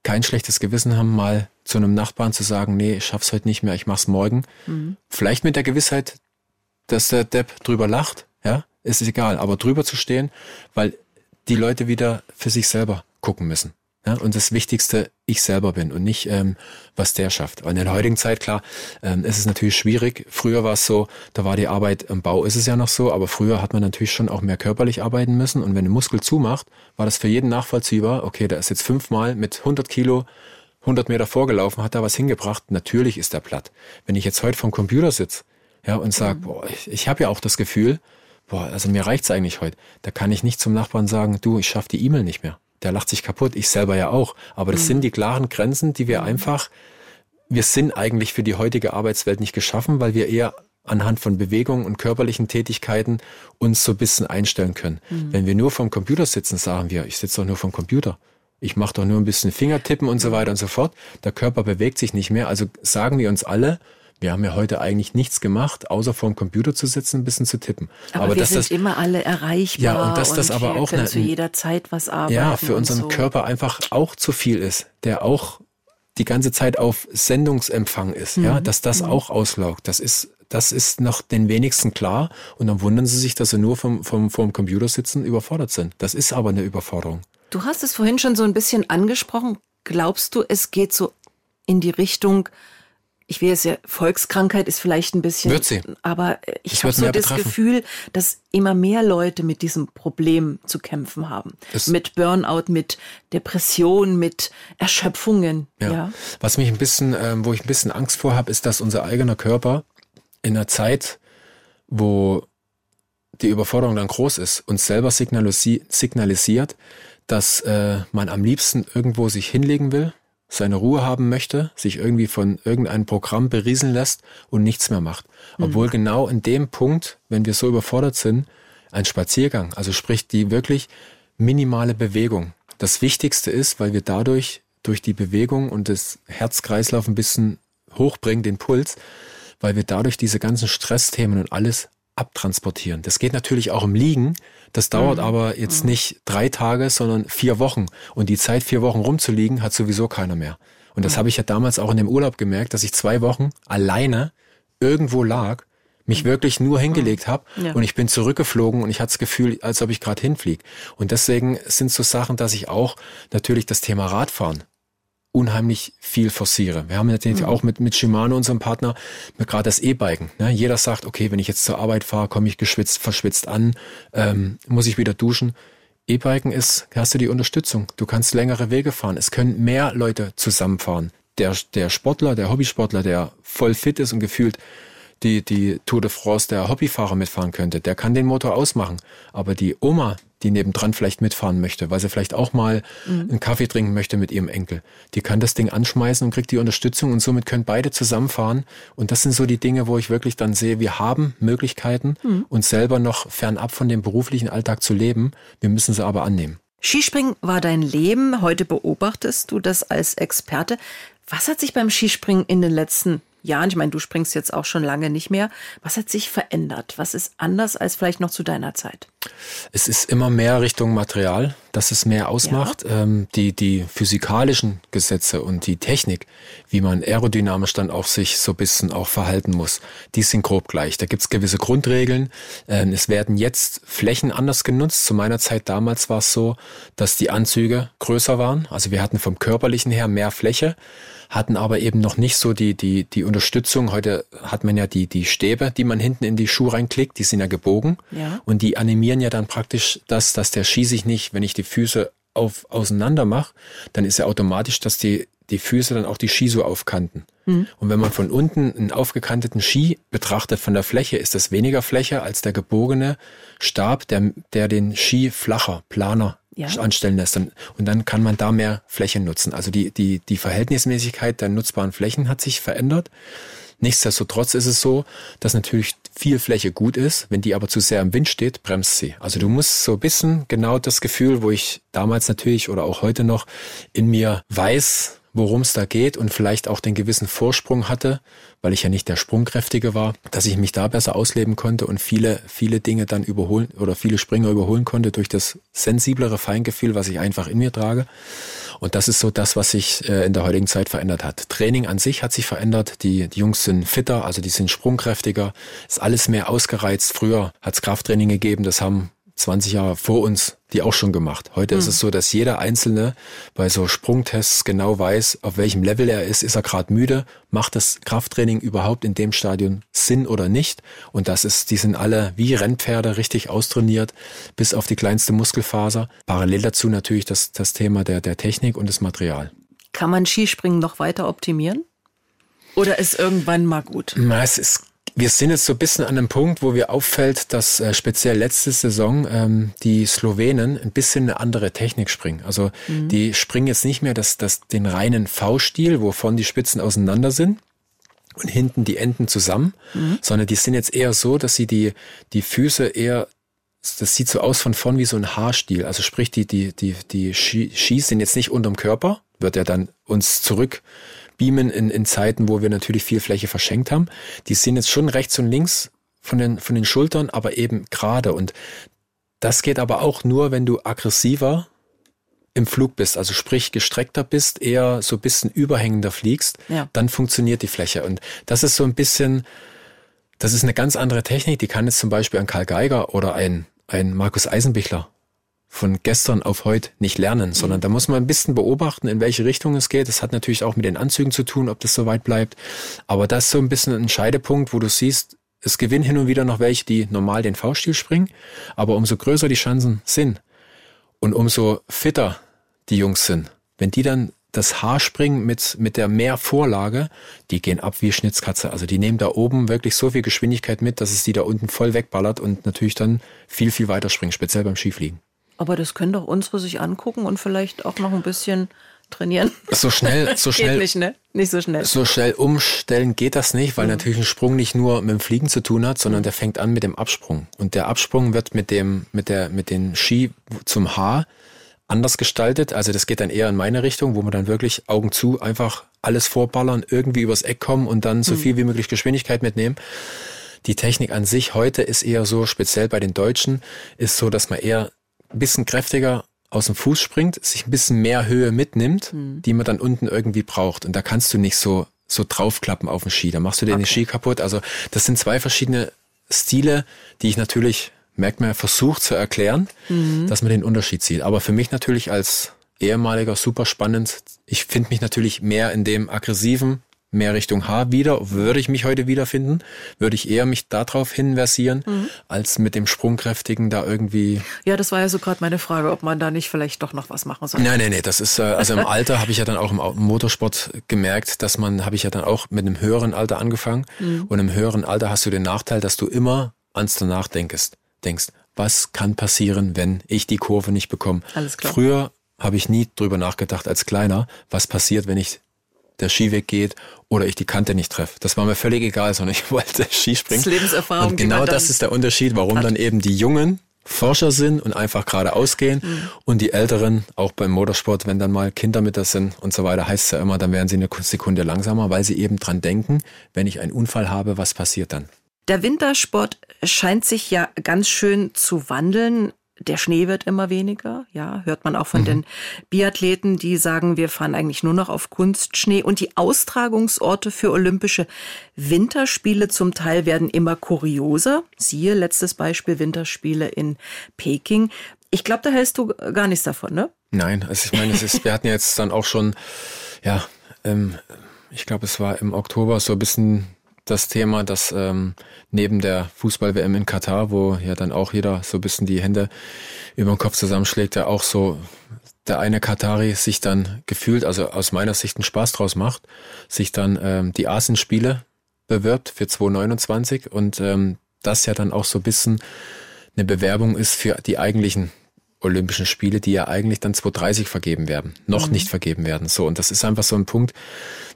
kein schlechtes Gewissen haben, mal zu einem Nachbarn zu sagen, nee, ich schaff's heute nicht mehr, ich mach's morgen. Mhm. Vielleicht mit der Gewissheit, dass der Depp drüber lacht, ja, ist egal, aber drüber zu stehen, weil die Leute wieder für sich selber gucken müssen. Ja, und das Wichtigste, ich selber bin und nicht, ähm, was der schafft. Und in der heutigen Zeit, klar, ähm, ist es natürlich schwierig. Früher war es so, da war die Arbeit im Bau, ist es ja noch so, aber früher hat man natürlich schon auch mehr körperlich arbeiten müssen. Und wenn ein Muskel zumacht, war das für jeden nachvollziehbar, okay, der ist jetzt fünfmal mit 100 Kilo 100 Meter vorgelaufen, hat da was hingebracht. Natürlich ist er platt. Wenn ich jetzt heute vom Computer sitze ja, und sage, mhm. boah, ich, ich habe ja auch das Gefühl, boah, also mir reicht's eigentlich heute. Da kann ich nicht zum Nachbarn sagen, du, ich schaff die E-Mail nicht mehr der lacht sich kaputt. Ich selber ja auch. Aber das mhm. sind die klaren Grenzen, die wir mhm. einfach, wir sind eigentlich für die heutige Arbeitswelt nicht geschaffen, weil wir eher anhand von Bewegungen und körperlichen Tätigkeiten uns so ein bisschen einstellen können. Mhm. Wenn wir nur vom Computer sitzen, sagen wir, ich sitze doch nur vom Computer. Ich mache doch nur ein bisschen Fingertippen und so weiter und so fort. Der Körper bewegt sich nicht mehr. Also sagen wir uns alle, wir haben ja heute eigentlich nichts gemacht, außer vor dem Computer zu sitzen, ein bisschen zu tippen. Aber, aber wir sind das, immer alle erreichbar. Ja, und dass das aber auch eine, zu jeder Zeit was arbeiten. Ja, für unseren so. Körper einfach auch zu viel ist, der auch die ganze Zeit auf Sendungsempfang ist, mhm. ja, dass das mhm. auch auslaugt. Das ist das ist noch den wenigsten klar und dann wundern sie sich, dass sie nur vom, vom, vom Computer sitzen überfordert sind. Das ist aber eine Überforderung. Du hast es vorhin schon so ein bisschen angesprochen. Glaubst du, es geht so in die Richtung, ich will es ja, Volkskrankheit ist vielleicht ein bisschen, wird sie. aber ich habe so das betreffen. Gefühl, dass immer mehr Leute mit diesem Problem zu kämpfen haben. Das mit Burnout, mit Depression, mit Erschöpfungen. Ja. ja. Was mich ein bisschen, ähm, wo ich ein bisschen Angst vor habe, ist, dass unser eigener Körper in einer Zeit, wo die Überforderung dann groß ist, uns selber signalisi signalisiert, dass äh, man am liebsten irgendwo sich hinlegen will, seine Ruhe haben möchte, sich irgendwie von irgendeinem Programm berieseln lässt und nichts mehr macht. Mhm. Obwohl genau in dem Punkt, wenn wir so überfordert sind, ein Spaziergang, also sprich die wirklich minimale Bewegung, das Wichtigste ist, weil wir dadurch durch die Bewegung und das Herzkreislauf ein bisschen hochbringen, den Puls, weil wir dadurch diese ganzen Stressthemen und alles abtransportieren. Das geht natürlich auch im Liegen. Das dauert mhm. aber jetzt mhm. nicht drei Tage, sondern vier Wochen. Und die Zeit, vier Wochen rumzuliegen, hat sowieso keiner mehr. Und das mhm. habe ich ja damals auch in dem Urlaub gemerkt, dass ich zwei Wochen alleine irgendwo lag, mich mhm. wirklich nur hingelegt habe ja. und ich bin zurückgeflogen und ich hatte das Gefühl, als ob ich gerade hinfliege. Und deswegen sind so Sachen, dass ich auch natürlich das Thema Radfahren unheimlich viel forciere. Wir haben natürlich mhm. auch mit, mit Shimano, unserem Partner, gerade das E-Biken. Ne? Jeder sagt, okay, wenn ich jetzt zur Arbeit fahre, komme ich geschwitzt, verschwitzt an, ähm, muss ich wieder duschen. E-Biken ist, hast du die Unterstützung. Du kannst längere Wege fahren. Es können mehr Leute zusammenfahren. Der, der Sportler, der Hobbysportler, der voll fit ist und gefühlt die, die Tour de France der Hobbyfahrer mitfahren könnte, der kann den Motor ausmachen. Aber die Oma, die nebendran vielleicht mitfahren möchte, weil sie vielleicht auch mal mhm. einen Kaffee trinken möchte mit ihrem Enkel. Die kann das Ding anschmeißen und kriegt die Unterstützung und somit können beide zusammenfahren. Und das sind so die Dinge, wo ich wirklich dann sehe, wir haben Möglichkeiten, mhm. uns selber noch fernab von dem beruflichen Alltag zu leben. Wir müssen sie aber annehmen. Skispringen war dein Leben. Heute beobachtest du das als Experte. Was hat sich beim Skispringen in den letzten Jahren, ich meine, du springst jetzt auch schon lange nicht mehr, was hat sich verändert? Was ist anders als vielleicht noch zu deiner Zeit? Es ist immer mehr Richtung Material, dass es mehr ausmacht. Ja. Ähm, die, die physikalischen Gesetze und die Technik, wie man aerodynamisch dann auch sich so ein bisschen auch verhalten muss, die sind grob gleich. Da gibt es gewisse Grundregeln. Ähm, es werden jetzt Flächen anders genutzt. Zu meiner Zeit damals war es so, dass die Anzüge größer waren. Also wir hatten vom körperlichen her mehr Fläche hatten aber eben noch nicht so die, die, die Unterstützung. Heute hat man ja die, die Stäbe, die man hinten in die Schuhe reinklickt, die sind ja gebogen. Ja. Und die animieren ja dann praktisch das, dass der Ski sich nicht, wenn ich die Füße auf, auseinander mache, dann ist ja automatisch, dass die, die Füße dann auch die Ski so aufkanten. Mhm. Und wenn man von unten einen aufgekanteten Ski betrachtet von der Fläche, ist das weniger Fläche als der gebogene Stab, der, der den Ski flacher, planer ja. anstellen lässt. Und, dann kann man da mehr Fläche nutzen. Also die, die, die Verhältnismäßigkeit der nutzbaren Flächen hat sich verändert. Nichtsdestotrotz ist es so, dass natürlich viel Fläche gut ist. Wenn die aber zu sehr im Wind steht, bremst sie. Also du musst so ein bisschen genau das Gefühl, wo ich damals natürlich oder auch heute noch in mir weiß, worum es da geht und vielleicht auch den gewissen Vorsprung hatte, weil ich ja nicht der Sprungkräftige war, dass ich mich da besser ausleben konnte und viele, viele Dinge dann überholen oder viele Springer überholen konnte durch das sensiblere Feingefühl, was ich einfach in mir trage. Und das ist so das, was sich äh, in der heutigen Zeit verändert hat. Training an sich hat sich verändert. Die, die Jungs sind fitter, also die sind sprungkräftiger. Ist alles mehr ausgereizt. Früher hat es Krafttraining gegeben, das haben 20 Jahre vor uns die auch schon gemacht. Heute mhm. ist es so, dass jeder Einzelne bei so Sprungtests genau weiß, auf welchem Level er ist. Ist er gerade müde? Macht das Krafttraining überhaupt in dem Stadion Sinn oder nicht? Und das ist, die sind alle wie Rennpferde richtig austrainiert, bis auf die kleinste Muskelfaser. Parallel dazu natürlich das, das Thema der, der Technik und des Material. Kann man Skispringen noch weiter optimieren? Oder ist irgendwann mal gut? Na, es ist wir sind jetzt so ein bisschen an einem Punkt, wo wir auffällt, dass äh, speziell letzte Saison ähm, die Slowenen ein bisschen eine andere Technik springen. Also mhm. die springen jetzt nicht mehr das, das, den reinen V-Stil, wovon die Spitzen auseinander sind und hinten die Enden zusammen, mhm. sondern die sind jetzt eher so, dass sie die, die Füße eher das sieht so aus von vorn wie so ein Haarstiel. Also sprich, die, die, die, die Skis sind jetzt nicht unterm Körper, wird er dann uns zurück beamen in, in Zeiten, wo wir natürlich viel Fläche verschenkt haben. Die sind jetzt schon rechts und links von den, von den Schultern, aber eben gerade. Und das geht aber auch nur, wenn du aggressiver im Flug bist, also sprich gestreckter bist, eher so ein bisschen überhängender fliegst, ja. dann funktioniert die Fläche. Und das ist so ein bisschen, das ist eine ganz andere Technik, die kann jetzt zum Beispiel ein Karl Geiger oder ein, ein Markus Eisenbichler von gestern auf heute nicht lernen, sondern mhm. da muss man ein bisschen beobachten, in welche Richtung es geht. Das hat natürlich auch mit den Anzügen zu tun, ob das so weit bleibt. Aber das ist so ein bisschen ein Scheidepunkt, wo du siehst, es gewinnen hin und wieder noch welche, die normal den V-Stil springen. Aber umso größer die Chancen sind und umso fitter die Jungs sind, wenn die dann das Haar springen mit, mit der Mehrvorlage, die gehen ab wie Schnitzkatze. Also die nehmen da oben wirklich so viel Geschwindigkeit mit, dass es die da unten voll wegballert und natürlich dann viel, viel weiter springen, speziell beim Skifliegen. Aber das können doch unsere sich angucken und vielleicht auch noch ein bisschen trainieren. So schnell, <laughs> so schnell. geht nicht, ne? Nicht so schnell. So schnell umstellen geht das nicht, weil mhm. natürlich ein Sprung nicht nur mit dem Fliegen zu tun hat, sondern der fängt an mit dem Absprung. Und der Absprung wird mit dem, mit der, mit den Ski zum Haar anders gestaltet. Also das geht dann eher in meine Richtung, wo man dann wirklich Augen zu einfach alles vorballern, irgendwie übers Eck kommen und dann so mhm. viel wie möglich Geschwindigkeit mitnehmen. Die Technik an sich heute ist eher so, speziell bei den Deutschen, ist so, dass man eher ein bisschen kräftiger aus dem Fuß springt, sich ein bisschen mehr Höhe mitnimmt, mhm. die man dann unten irgendwie braucht. Und da kannst du nicht so, so draufklappen auf den Ski. Da machst du dir okay. den Ski kaputt. Also das sind zwei verschiedene Stile, die ich natürlich merkt man, versucht zu erklären, mhm. dass man den Unterschied sieht. Aber für mich natürlich als ehemaliger super spannend. Ich finde mich natürlich mehr in dem aggressiven, mehr Richtung H wieder. Würde ich mich heute wiederfinden, würde ich eher mich darauf hinversieren, mhm. als mit dem Sprungkräftigen da irgendwie. Ja, das war ja so gerade meine Frage, ob man da nicht vielleicht doch noch was machen soll. Nein, nein, nein, das ist, äh, also im Alter habe ich ja dann auch im Motorsport gemerkt, dass man, habe ich ja dann auch mit einem höheren Alter angefangen. Mhm. Und im höheren Alter hast du den Nachteil, dass du immer ans danach denkst denkst, was kann passieren, wenn ich die Kurve nicht bekomme. Alles klar. Früher habe ich nie drüber nachgedacht als Kleiner, was passiert, wenn ich der Skiweg geht oder ich die Kante nicht treffe. Das war mir völlig egal, sondern ich <laughs> wollte Skispringen. Das Lebenserfahrung. Und genau das ist der Unterschied, warum hat. dann eben die Jungen Forscher sind und einfach geradeaus gehen mhm. und die Älteren, auch beim Motorsport, wenn dann mal Kinder mit das sind und so weiter, heißt es ja immer, dann werden sie eine Sekunde langsamer, weil sie eben dran denken, wenn ich einen Unfall habe, was passiert dann? Der Wintersport scheint sich ja ganz schön zu wandeln. Der Schnee wird immer weniger, ja, hört man auch von mhm. den Biathleten, die sagen, wir fahren eigentlich nur noch auf Kunstschnee und die Austragungsorte für Olympische Winterspiele zum Teil werden immer kurioser. Siehe letztes Beispiel Winterspiele in Peking. Ich glaube, da hältst du gar nichts davon, ne? Nein, also ich meine, es ist, wir hatten jetzt dann auch schon, ja, ähm, ich glaube, es war im Oktober so ein bisschen das Thema, dass ähm, neben der Fußball-WM in Katar, wo ja dann auch jeder so ein bisschen die Hände über den Kopf zusammenschlägt, ja auch so der eine Katari sich dann gefühlt, also aus meiner Sicht einen Spaß draus macht, sich dann ähm, die Asienspiele bewirbt für 2029 und ähm, das ja dann auch so ein bisschen eine Bewerbung ist für die eigentlichen Olympischen Spiele, die ja eigentlich dann 2030 vergeben werden, noch mhm. nicht vergeben werden. So, und das ist einfach so ein Punkt,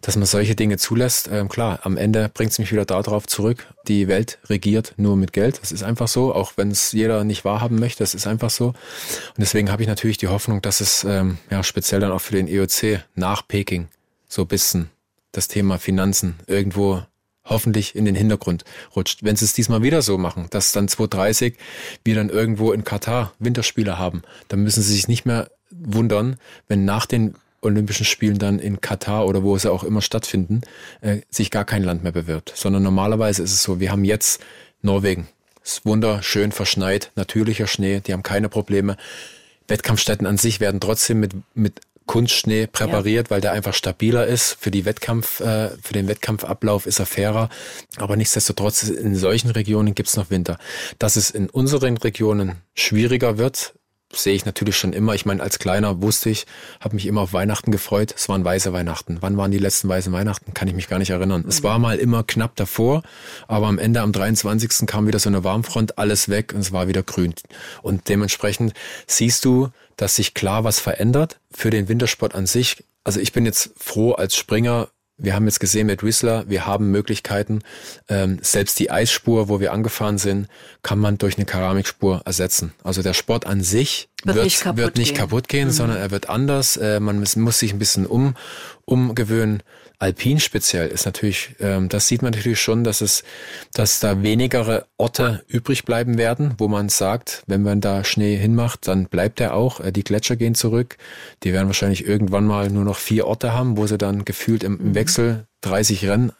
dass man solche Dinge zulässt. Ähm, klar, am Ende bringt es mich wieder darauf zurück, die Welt regiert nur mit Geld. Das ist einfach so, auch wenn es jeder nicht wahrhaben möchte, das ist einfach so. Und deswegen habe ich natürlich die Hoffnung, dass es ähm, ja speziell dann auch für den EOC nach Peking so ein bisschen das Thema Finanzen irgendwo hoffentlich in den Hintergrund rutscht. Wenn sie es diesmal wieder so machen, dass dann 2030 wir dann irgendwo in Katar Winterspiele haben, dann müssen sie sich nicht mehr wundern, wenn nach den Olympischen Spielen dann in Katar oder wo sie auch immer stattfinden, äh, sich gar kein Land mehr bewirbt. Sondern normalerweise ist es so, wir haben jetzt Norwegen. Ist wunderschön verschneit, natürlicher Schnee, die haben keine Probleme. Wettkampfstätten an sich werden trotzdem mit, mit Kunstschnee präpariert, ja. weil der einfach stabiler ist. Für die Wettkampf, äh, für den Wettkampfablauf ist er fairer. Aber nichtsdestotrotz, in solchen Regionen gibt's noch Winter. Dass es in unseren Regionen schwieriger wird, sehe ich natürlich schon immer. Ich meine, als Kleiner wusste ich, habe mich immer auf Weihnachten gefreut. Es waren weiße Weihnachten. Wann waren die letzten weißen Weihnachten? Kann ich mich gar nicht erinnern. Mhm. Es war mal immer knapp davor, aber am Ende, am 23. kam wieder so eine Warmfront, alles weg und es war wieder grün. Und dementsprechend siehst du, dass sich klar was verändert für den Wintersport an sich. Also ich bin jetzt froh als Springer, wir haben jetzt gesehen mit Whistler, wir haben Möglichkeiten. Ähm, selbst die Eisspur, wo wir angefahren sind, kann man durch eine Keramikspur ersetzen. Also der Sport an sich wird, wird nicht kaputt wird nicht gehen, kaputt gehen mhm. sondern er wird anders. Äh, man muss, muss sich ein bisschen um, umgewöhnen. Alpin speziell ist natürlich, ähm, das sieht man natürlich schon, dass es, dass da wenigere Orte übrig bleiben werden, wo man sagt, wenn man da Schnee hinmacht, dann bleibt er auch. Äh, die Gletscher gehen zurück. Die werden wahrscheinlich irgendwann mal nur noch vier Orte haben, wo sie dann gefühlt im, im mhm. Wechsel 30 Rennen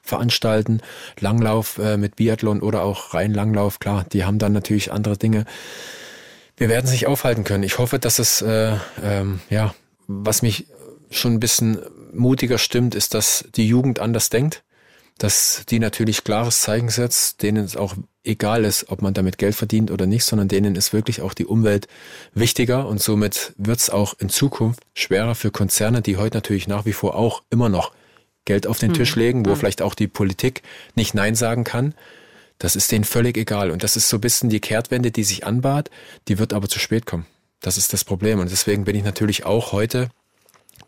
veranstalten, Langlauf äh, mit Biathlon oder auch rein Langlauf, klar, die haben dann natürlich andere Dinge. Wir werden sich aufhalten können. Ich hoffe, dass es, äh, ähm, ja, was mich schon ein bisschen mutiger stimmt, ist, dass die Jugend anders denkt, dass die natürlich klares Zeichen setzt, denen es auch egal ist, ob man damit Geld verdient oder nicht, sondern denen ist wirklich auch die Umwelt wichtiger und somit wird es auch in Zukunft schwerer für Konzerne, die heute natürlich nach wie vor auch immer noch Geld auf den Tisch hm. legen, wo hm. vielleicht auch die Politik nicht Nein sagen kann. Das ist denen völlig egal. Und das ist so ein bisschen die Kehrtwende, die sich anbahnt, die wird aber zu spät kommen. Das ist das Problem. Und deswegen bin ich natürlich auch heute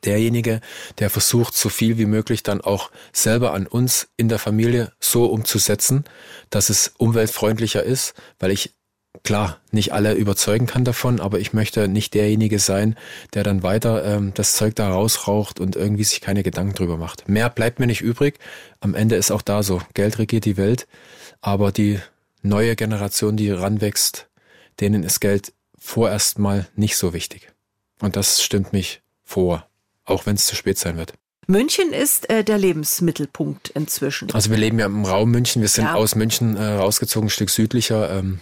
derjenige, der versucht, so viel wie möglich dann auch selber an uns in der Familie so umzusetzen, dass es umweltfreundlicher ist, weil ich klar, nicht alle überzeugen kann davon, aber ich möchte nicht derjenige sein, der dann weiter ähm, das Zeug da rausraucht und irgendwie sich keine Gedanken drüber macht. Mehr bleibt mir nicht übrig. Am Ende ist auch da so, Geld regiert die Welt, aber die neue Generation, die ranwächst, denen ist Geld vorerst mal nicht so wichtig. Und das stimmt mich vor, auch wenn es zu spät sein wird. München ist äh, der Lebensmittelpunkt inzwischen. Also wir leben ja im Raum München. Wir sind ja. aus München äh, rausgezogen, ein Stück südlicher. Ähm,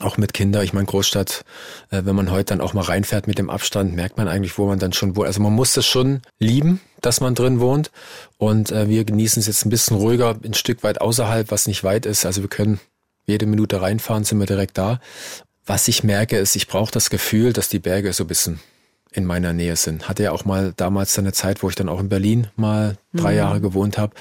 auch mit Kindern. Ich meine, Großstadt, äh, wenn man heute dann auch mal reinfährt mit dem Abstand, merkt man eigentlich, wo man dann schon wohnt. Also man muss das schon lieben, dass man drin wohnt. Und äh, wir genießen es jetzt ein bisschen ruhiger, ein Stück weit außerhalb, was nicht weit ist. Also wir können jede Minute reinfahren, sind wir direkt da. Was ich merke, ist, ich brauche das Gefühl, dass die Berge so ein bisschen in meiner Nähe sind. Hatte ja auch mal damals eine Zeit, wo ich dann auch in Berlin mal drei mhm. Jahre gewohnt habe.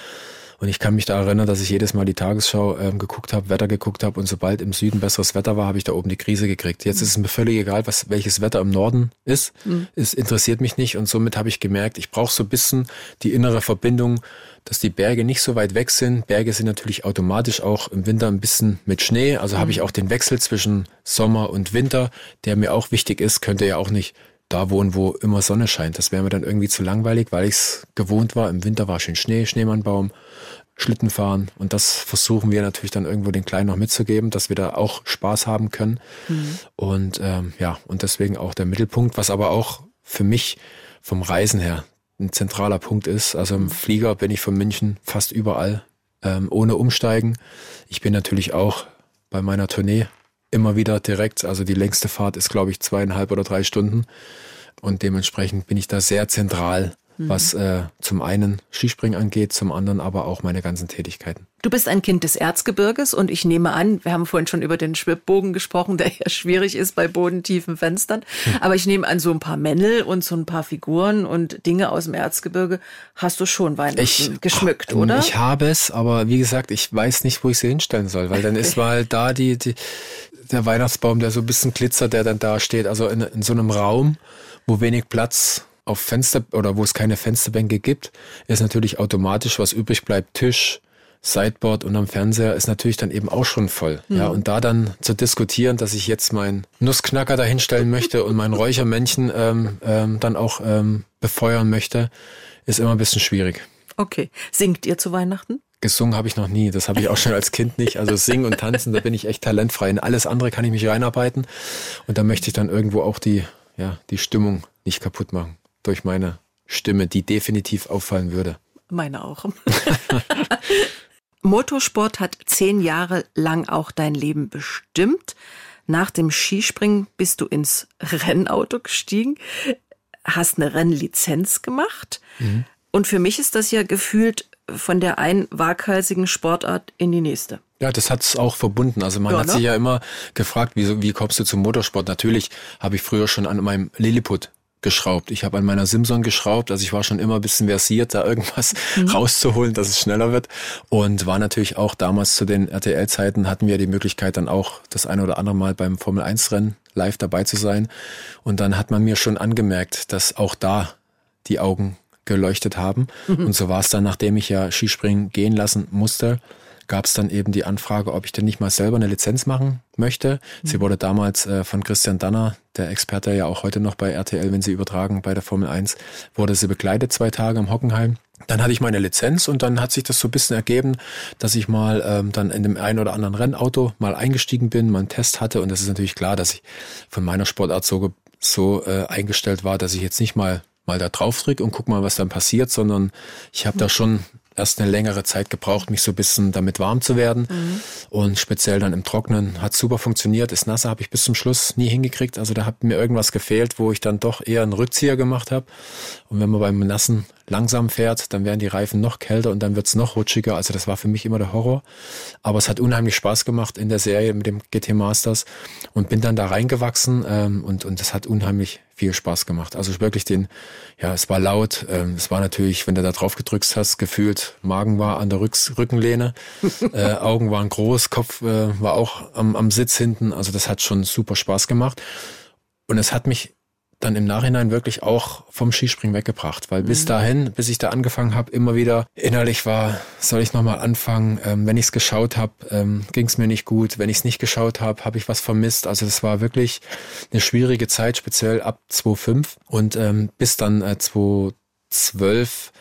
Und ich kann mich da erinnern, dass ich jedes Mal die Tagesschau ähm, geguckt habe, Wetter geguckt habe und sobald im Süden besseres Wetter war, habe ich da oben die Krise gekriegt. Jetzt mhm. ist es mir völlig egal, was welches Wetter im Norden ist. Mhm. Es interessiert mich nicht und somit habe ich gemerkt, ich brauche so ein bisschen die innere Verbindung, dass die Berge nicht so weit weg sind. Berge sind natürlich automatisch auch im Winter ein bisschen mit Schnee. Also mhm. habe ich auch den Wechsel zwischen Sommer und Winter, der mir auch wichtig ist, könnte ja auch nicht da wohnen, wo immer Sonne scheint. Das wäre mir dann irgendwie zu langweilig, weil ich es gewohnt war. Im Winter war schön Schnee, Schneemannbaum, Schlitten fahren. Und das versuchen wir natürlich dann irgendwo den Kleinen noch mitzugeben, dass wir da auch Spaß haben können. Mhm. Und ähm, ja, und deswegen auch der Mittelpunkt, was aber auch für mich vom Reisen her ein zentraler Punkt ist. Also im Flieger bin ich von München fast überall, ähm, ohne Umsteigen. Ich bin natürlich auch bei meiner Tournee immer wieder direkt. Also die längste Fahrt ist, glaube ich, zweieinhalb oder drei Stunden. Und dementsprechend bin ich da sehr zentral, mhm. was äh, zum einen Skispringen angeht, zum anderen aber auch meine ganzen Tätigkeiten. Du bist ein Kind des Erzgebirges und ich nehme an, wir haben vorhin schon über den Schwibbogen gesprochen, der ja schwierig ist bei bodentiefen Fenstern. <laughs> Aber ich nehme an, so ein paar Männel und so ein paar Figuren und Dinge aus dem Erzgebirge hast du schon Weihnachten ich, geschmückt, oder? Ich habe es, aber wie gesagt, ich weiß nicht, wo ich sie hinstellen soll, weil dann ist mal da die, die der Weihnachtsbaum, der so ein bisschen glitzert, der dann da steht. Also in, in so einem Raum, wo wenig Platz auf Fenster oder wo es keine Fensterbänke gibt, ist natürlich automatisch, was übrig bleibt, Tisch, Sideboard und am Fernseher ist natürlich dann eben auch schon voll. Mhm. Ja, und da dann zu diskutieren, dass ich jetzt meinen Nussknacker dahinstellen möchte und mein Räuchermännchen ähm, ähm, dann auch ähm, befeuern möchte, ist immer ein bisschen schwierig. Okay. Singt ihr zu Weihnachten? Gesungen habe ich noch nie. Das habe ich auch schon als Kind nicht. Also singen und tanzen, da bin ich echt talentfrei. In alles andere kann ich mich reinarbeiten. Und da möchte ich dann irgendwo auch die, ja, die Stimmung nicht kaputt machen. Durch meine Stimme, die definitiv auffallen würde. Meine auch. <laughs> Motorsport hat zehn Jahre lang auch dein Leben bestimmt. Nach dem Skispringen bist du ins Rennauto gestiegen, hast eine Rennlizenz gemacht. Mhm. Und für mich ist das ja gefühlt von der einen waghalsigen Sportart in die nächste. Ja, das hat es auch verbunden. Also man ja, hat ne? sich ja immer gefragt, wie, wie kommst du zum Motorsport? Natürlich habe ich früher schon an meinem Lilliput geschraubt. Ich habe an meiner Simson geschraubt, also ich war schon immer ein bisschen versiert, da irgendwas mhm. <laughs> rauszuholen, dass es schneller wird. Und war natürlich auch damals zu den RTL-Zeiten hatten wir die Möglichkeit dann auch das eine oder andere Mal beim Formel 1-Rennen live dabei zu sein. Und dann hat man mir schon angemerkt, dass auch da die Augen geleuchtet haben. Mhm. Und so war es dann, nachdem ich ja Skispringen gehen lassen musste, gab es dann eben die Anfrage, ob ich denn nicht mal selber eine Lizenz machen möchte. Mhm. Sie wurde damals äh, von Christian Danner, der Experte ja auch heute noch bei RTL, wenn sie übertragen bei der Formel 1, wurde sie begleitet zwei Tage am Hockenheim. Dann hatte ich meine Lizenz und dann hat sich das so ein bisschen ergeben, dass ich mal ähm, dann in dem einen oder anderen Rennauto mal eingestiegen bin, mal einen Test hatte und das ist natürlich klar, dass ich von meiner Sportart so, so äh, eingestellt war, dass ich jetzt nicht mal mal da drauf drücke und guck mal, was dann passiert, sondern ich habe da schon erst eine längere Zeit gebraucht, mich so ein bisschen damit warm zu werden. Mhm. Und speziell dann im Trocknen hat super funktioniert. Das Nasse habe ich bis zum Schluss nie hingekriegt. Also da hat mir irgendwas gefehlt, wo ich dann doch eher einen Rückzieher gemacht habe. Und wenn man beim Nassen langsam fährt, dann werden die Reifen noch kälter und dann wird's noch rutschiger. Also das war für mich immer der Horror. Aber es hat unheimlich Spaß gemacht in der Serie mit dem GT Masters und bin dann da reingewachsen ähm, und, und das hat unheimlich viel Spaß gemacht. Also wirklich den, ja, es war laut, ähm, es war natürlich, wenn du da drauf gedrückt hast, gefühlt, Magen war an der Rücks Rückenlehne, <laughs> äh, Augen waren groß, Kopf äh, war auch am, am Sitz hinten. Also das hat schon super Spaß gemacht. Und es hat mich dann im Nachhinein wirklich auch vom Skispringen weggebracht, weil mhm. bis dahin, bis ich da angefangen habe, immer wieder innerlich war, soll ich nochmal anfangen? Ähm, wenn ich es geschaut habe, ähm, ging es mir nicht gut. Wenn ich es nicht geschaut habe, habe ich was vermisst. Also es war wirklich eine schwierige Zeit, speziell ab 2005 und ähm, bis dann äh, 2012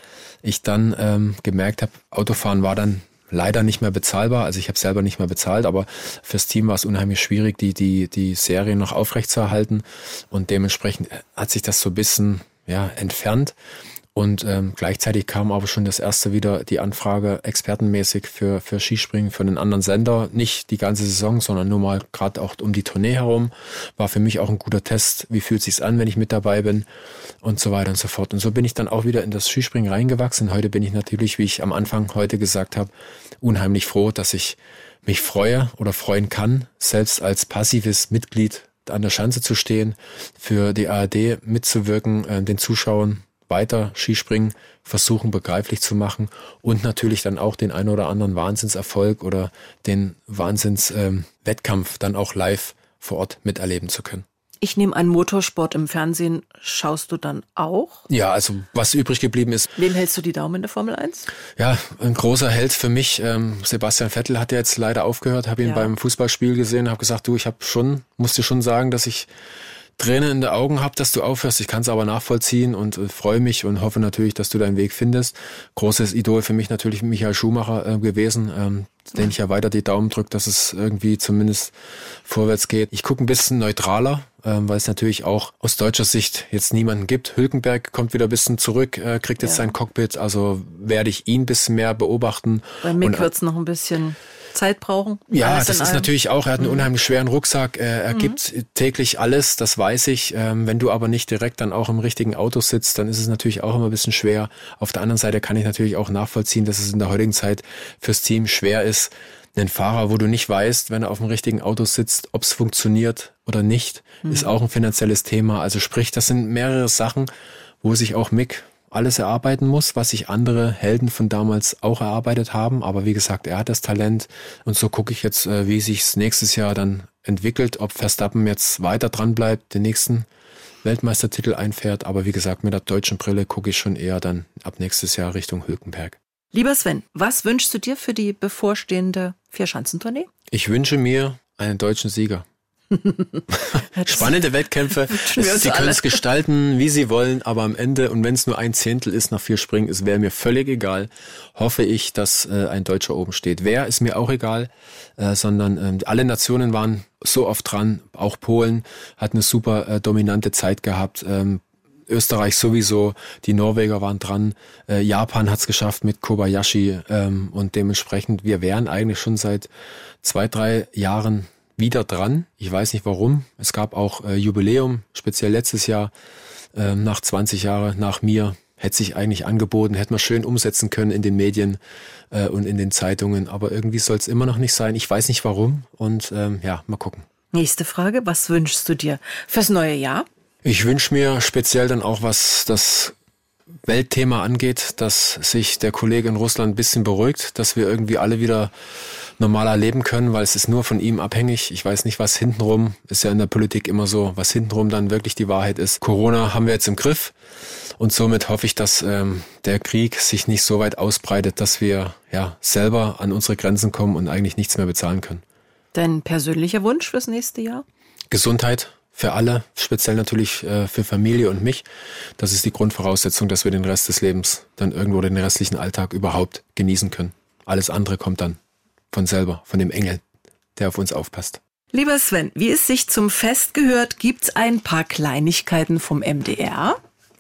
ich dann ähm, gemerkt habe, Autofahren war dann leider nicht mehr bezahlbar. Also ich habe selber nicht mehr bezahlt, aber fürs Team war es unheimlich schwierig, die, die, die Serie noch aufrechtzuerhalten. Und dementsprechend hat sich das so ein bisschen ja, entfernt. Und ähm, gleichzeitig kam aber schon das erste wieder die Anfrage expertenmäßig für, für Skispringen für einen anderen Sender. Nicht die ganze Saison, sondern nur mal gerade auch um die Tournee herum. War für mich auch ein guter Test. Wie fühlt sich's an, wenn ich mit dabei bin? Und so weiter und so fort. Und so bin ich dann auch wieder in das Skispringen reingewachsen. Heute bin ich natürlich, wie ich am Anfang heute gesagt habe, unheimlich froh, dass ich mich freue oder freuen kann, selbst als passives Mitglied an der Schanze zu stehen, für die ARD mitzuwirken, äh, den Zuschauern weiter Skispringen versuchen begreiflich zu machen und natürlich dann auch den ein oder anderen Wahnsinnserfolg oder den Wahnsinnswettkampf ähm, dann auch live vor Ort miterleben zu können. Ich nehme an, Motorsport im Fernsehen schaust du dann auch? Ja, also was übrig geblieben ist. Wem hältst du die Daumen in der Formel 1? Ja, ein großer Held für mich. Ähm, Sebastian Vettel hat ja jetzt leider aufgehört, habe ihn ja. beim Fußballspiel gesehen, habe gesagt, du, ich habe schon, musste schon sagen, dass ich Tränen in den Augen habe, dass du aufhörst. Ich kann es aber nachvollziehen und äh, freue mich und hoffe natürlich, dass du deinen Weg findest. Großes Idol für mich natürlich Michael Schumacher äh, gewesen, ähm, den ich ja weiter die Daumen drücke, dass es irgendwie zumindest vorwärts geht. Ich gucke ein bisschen neutraler, ähm, weil es natürlich auch aus deutscher Sicht jetzt niemanden gibt. Hülkenberg kommt wieder ein bisschen zurück, äh, kriegt jetzt ja. sein Cockpit, also werde ich ihn ein bisschen mehr beobachten. Bei Mick wird es noch ein bisschen Zeit brauchen. Ja, das ist natürlich auch, er hat einen mhm. unheimlich schweren Rucksack, er, mhm. gibt täglich alles, das weiß ich. Ähm, wenn du aber nicht direkt dann auch im richtigen Auto sitzt, dann ist es natürlich auch immer ein bisschen schwer. Auf der anderen Seite kann ich natürlich auch nachvollziehen, dass es in der heutigen Zeit fürs Team schwer ist, einen Fahrer, wo du nicht weißt, wenn er auf dem richtigen Auto sitzt, ob es funktioniert oder nicht, mhm. ist auch ein finanzielles Thema. Also sprich, das sind mehrere Sachen, wo sich auch Mick alles erarbeiten muss, was sich andere Helden von damals auch erarbeitet haben. Aber wie gesagt, er hat das Talent und so gucke ich jetzt, äh, wie sich nächstes Jahr dann entwickelt, ob Verstappen jetzt weiter dran bleibt, den nächsten Weltmeistertitel einfährt. Aber wie gesagt, mit der deutschen Brille gucke ich schon eher dann ab nächstes Jahr Richtung Hülkenberg. Lieber Sven, was wünschst du dir für die bevorstehende Vierschanzentournee? Ich wünsche mir einen deutschen Sieger. <laughs> Spannende Wettkämpfe. <laughs> Sie können es gestalten, wie sie wollen, aber am Ende, und wenn es nur ein Zehntel ist nach vier Springen, es wäre mir völlig egal, hoffe ich, dass äh, ein Deutscher oben steht. Wer ist mir auch egal, äh, sondern äh, alle Nationen waren so oft dran, auch Polen hat eine super äh, dominante Zeit gehabt. Ähm, Österreich sowieso, die Norweger waren dran, äh, Japan hat es geschafft mit Kobayashi ähm, und dementsprechend, wir wären eigentlich schon seit zwei, drei Jahren wieder dran. Ich weiß nicht warum. Es gab auch äh, Jubiläum, speziell letztes Jahr, äh, nach 20 Jahren nach mir. Hätte sich eigentlich angeboten, hätte man schön umsetzen können in den Medien äh, und in den Zeitungen. Aber irgendwie soll es immer noch nicht sein. Ich weiß nicht warum. Und ähm, ja, mal gucken. Nächste Frage. Was wünschst du dir fürs neue Jahr? Ich wünsche mir speziell dann auch, was das Weltthema angeht, dass sich der Kollege in Russland ein bisschen beruhigt, dass wir irgendwie alle wieder normaler leben können, weil es ist nur von ihm abhängig. Ich weiß nicht, was hintenrum, ist ja in der Politik immer so, was hintenrum dann wirklich die Wahrheit ist. Corona haben wir jetzt im Griff und somit hoffe ich, dass ähm, der Krieg sich nicht so weit ausbreitet, dass wir ja selber an unsere Grenzen kommen und eigentlich nichts mehr bezahlen können. Dein persönlicher Wunsch fürs nächste Jahr? Gesundheit für alle, speziell natürlich äh, für Familie und mich. Das ist die Grundvoraussetzung, dass wir den Rest des Lebens dann irgendwo den restlichen Alltag überhaupt genießen können. Alles andere kommt dann von selber, von dem Engel, der auf uns aufpasst. Lieber Sven, wie es sich zum Fest gehört, gibt's ein paar Kleinigkeiten vom MDR.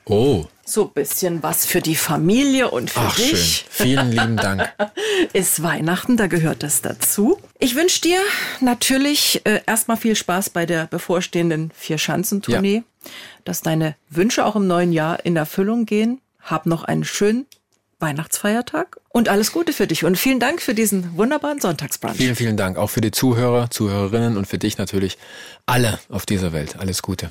Oh. So ein bisschen was für die Familie und für Ach, dich. Schön. Vielen lieben Dank. <laughs> Ist Weihnachten, da gehört das dazu. Ich wünsche dir natürlich äh, erstmal viel Spaß bei der bevorstehenden Vier-Schanzentournee, ja. dass deine Wünsche auch im neuen Jahr in Erfüllung gehen. Hab noch einen schönen Weihnachtsfeiertag und alles Gute für dich und vielen Dank für diesen wunderbaren Sonntagsbrunch. Vielen, vielen Dank auch für die Zuhörer, Zuhörerinnen und für dich natürlich alle auf dieser Welt. Alles Gute.